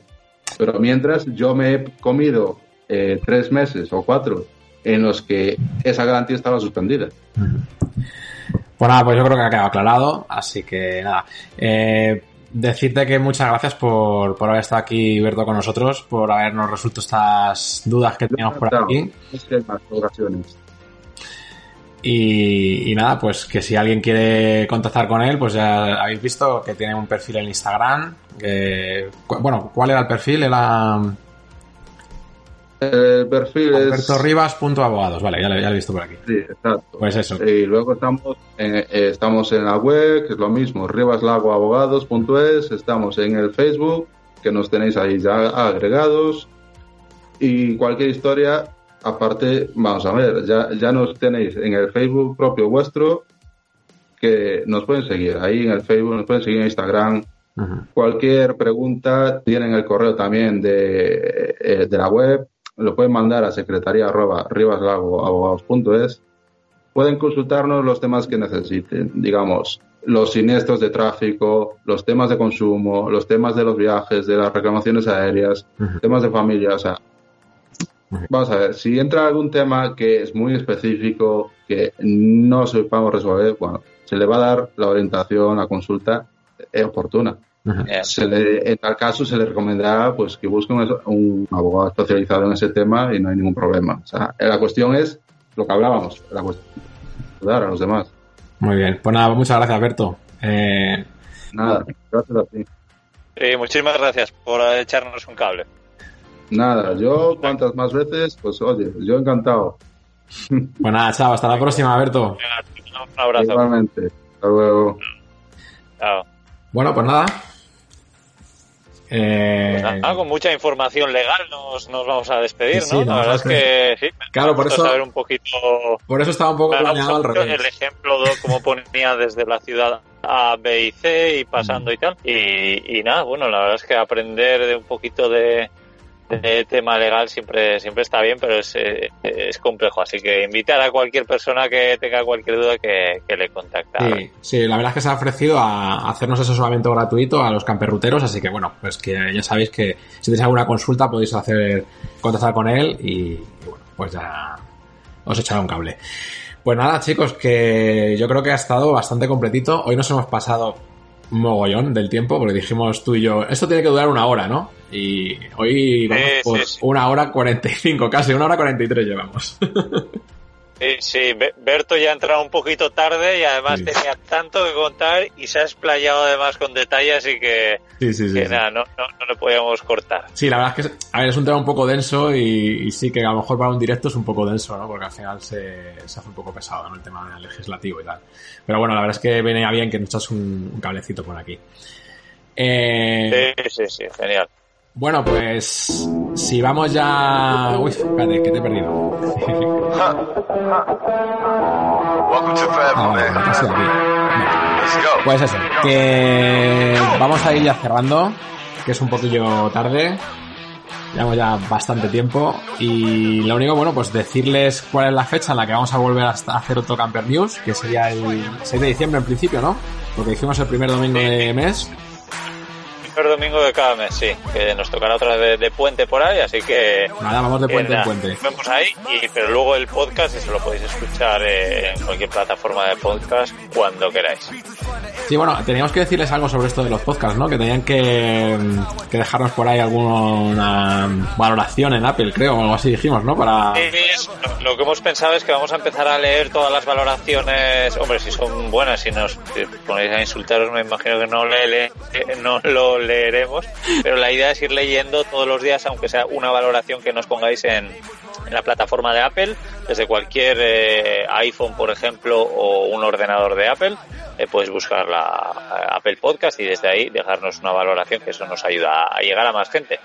Pero mientras yo me he comido eh, tres meses o cuatro en los que esa garantía estaba suspendida. Pues nada, pues yo creo que ha quedado aclarado, así que nada. Eh, decirte que muchas gracias por, por haber estado aquí, Berto, con nosotros, por habernos resuelto estas dudas que teníamos por aquí. Y, y nada, pues que si alguien quiere contactar con él, pues ya habéis visto que tiene un perfil en Instagram. Que, cu- bueno, ¿cuál era el perfil? Era El perfil es... albertorribas.abogados. Vale, ya lo, ya lo he visto por aquí. Sí, exacto. Pues eso. Y luego estamos en, eh, estamos en la web, que es lo mismo, ribaslagoabogados.es, estamos en el Facebook, que nos tenéis ahí ya agregados, y cualquier historia, aparte, vamos a ver, ya, ya nos tenéis en el Facebook propio vuestro, que nos pueden seguir ahí en el Facebook, nos pueden seguir en Instagram. Cualquier pregunta tienen el correo también de, eh, de la web, lo pueden mandar a secretaría arroba ribaslagoabogados.es. Pueden consultarnos los temas que necesiten, digamos, los siniestros de tráfico, los temas de consumo, los temas de los viajes, de las reclamaciones aéreas, temas de familia, o sea, vamos a ver, si entra algún tema que es muy específico, que no sepamos resolver, bueno, se le va a dar la orientación, la consulta eh, oportuna. Se le- en tal caso se le recomendará pues que busque un, un abogado especializado en ese tema y no hay ningún problema. O sea, la cuestión es lo que hablábamos, la cuestión ayudar a los demás. Muy bien. Pues nada, muchas gracias, Berto. Eh, Nada, gracias a ti. Sí, muchísimas gracias por echarnos un cable. Nada, yo cuantas más veces, pues oye, yo encantado. (laughs) pues nada, chao. Hasta la próxima, Berto. Venga, un abrazo. Igualmente. Hasta luego. Chao. Bueno, pues nada. Eh, Pues nada, con mucha información legal nos, nos vamos a despedir, Sí, ¿no? sí, La verdad es que sí. me Claro, por eso- saber un poquito por eso estaba un poco Claro, planeado al revés. El ejemplo de cómo ponía desde la ciudad A, B y C y pasando y tal. Y, y nada, bueno, la verdad es que aprender de un poquito de, de tema legal siempre siempre está bien, pero es, eh, es complejo. Así que invitar a cualquier persona que tenga cualquier duda que, que le contacta. Sí, la verdad es que se ha ofrecido a hacernos asesoramiento gratuito a los camperruteros, así que bueno, pues que ya sabéis que si tenéis alguna consulta podéis hacer contactar con él y, y bueno, pues ya os echará un cable. Pues nada, chicos, que yo creo que ha estado bastante completito. Hoy nos hemos pasado mogollón del tiempo, porque dijimos tú y yo, esto tiene que durar una hora, ¿no? Y hoy vamos Sí, por sí, sí. una hora cuarenta y cinco, casi una hora cuarenta y tres llevamos. (laughs) Sí, sí, Be- Berto ya ha entrado un poquito tarde y además Sí. tenía tanto que contar y se ha explayado además con detalles así que, Sí, sí, sí. que nada, no, no, no le podíamos cortar. Sí, la verdad es que a ver, es un tema un poco denso y, y sí que a lo mejor para un directo es un poco denso, ¿no? Porque al final se, se hace un poco pesado, ¿no? El tema legislativo y tal. Pero bueno, la verdad es que venía bien que nos echas un, un cablecito por aquí. Eh, Sí, sí, sí, genial. Bueno, pues si vamos ya... Uy, espérate, que te he perdido. Ah, vale, aquí. Pues eso, que vamos a ir ya cerrando. que es un poquillo tarde. Llevamos ya bastante tiempo y lo único, bueno, pues decirles cuál es la fecha en la que vamos a volver a hacer otro Camper News, que sería el 6 de diciembre en principio, ¿no? Porque hicimos el primer domingo de mes primer domingo de cada mes, sí. Que nos tocará otra vez de, puente por ahí, así que. Nada, vamos de puente en puente. Nos vemos ahí, y, pero luego el podcast, eso lo podéis escuchar en cualquier plataforma de podcast cuando queráis. Sí, bueno, teníamos que decirles algo sobre esto de los podcasts, ¿no? Que tenían que, que dejarnos por ahí alguna valoración en Apple, creo, o algo así dijimos, ¿no? Para... lo que hemos pensado es que vamos a empezar a leer todas las valoraciones. Hombre, si son buenas, si nos ponéis a insultaros, me imagino que no, le, no lo leeremos, pero la idea es ir leyendo todos los días, aunque sea una valoración que nos pongáis en, la plataforma de Apple, desde cualquier eh, iPhone, por ejemplo, o un ordenador de Apple, eh, puedes buscar la eh, Apple Podcast y desde ahí dejarnos una valoración, que eso nos ayuda a llegar a más gente.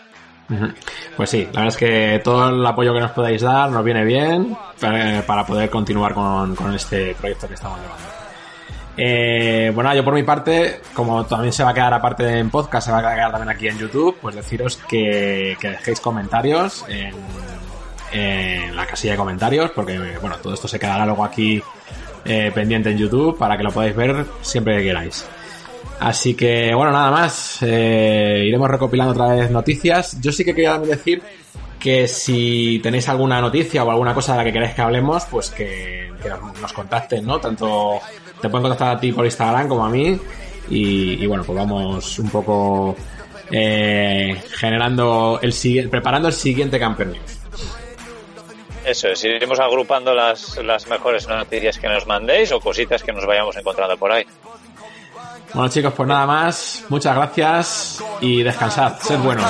Pues sí, la verdad es que todo el apoyo que nos podáis dar nos viene bien para, poder continuar con, con este proyecto que estamos llevando. Eh, bueno, yo por mi parte, como también se va a quedar aparte en podcast, se va a quedar también aquí en YouTube, pues deciros que, dejéis comentarios en, la casilla de comentarios, porque bueno, todo esto se quedará luego aquí eh, pendiente en YouTube para que lo podáis ver siempre que queráis. Así que bueno, nada más, eh, iremos recopilando otra vez noticias. Yo sí que quería decir que si tenéis alguna noticia o alguna cosa de la que queráis que hablemos, pues que, nos contacten, ¿no? Tanto te pueden contactar a ti por Instagram como a mí. Y, bueno, pues vamos un poco eh, generando el siguiente, preparando el siguiente Camper News. Eso es, iremos agrupando las, las mejores noticias que nos mandéis o cositas que nos vayamos encontrando por ahí. Bueno chicos, pues nada más. Muchas gracias y descansad. Sed buenos.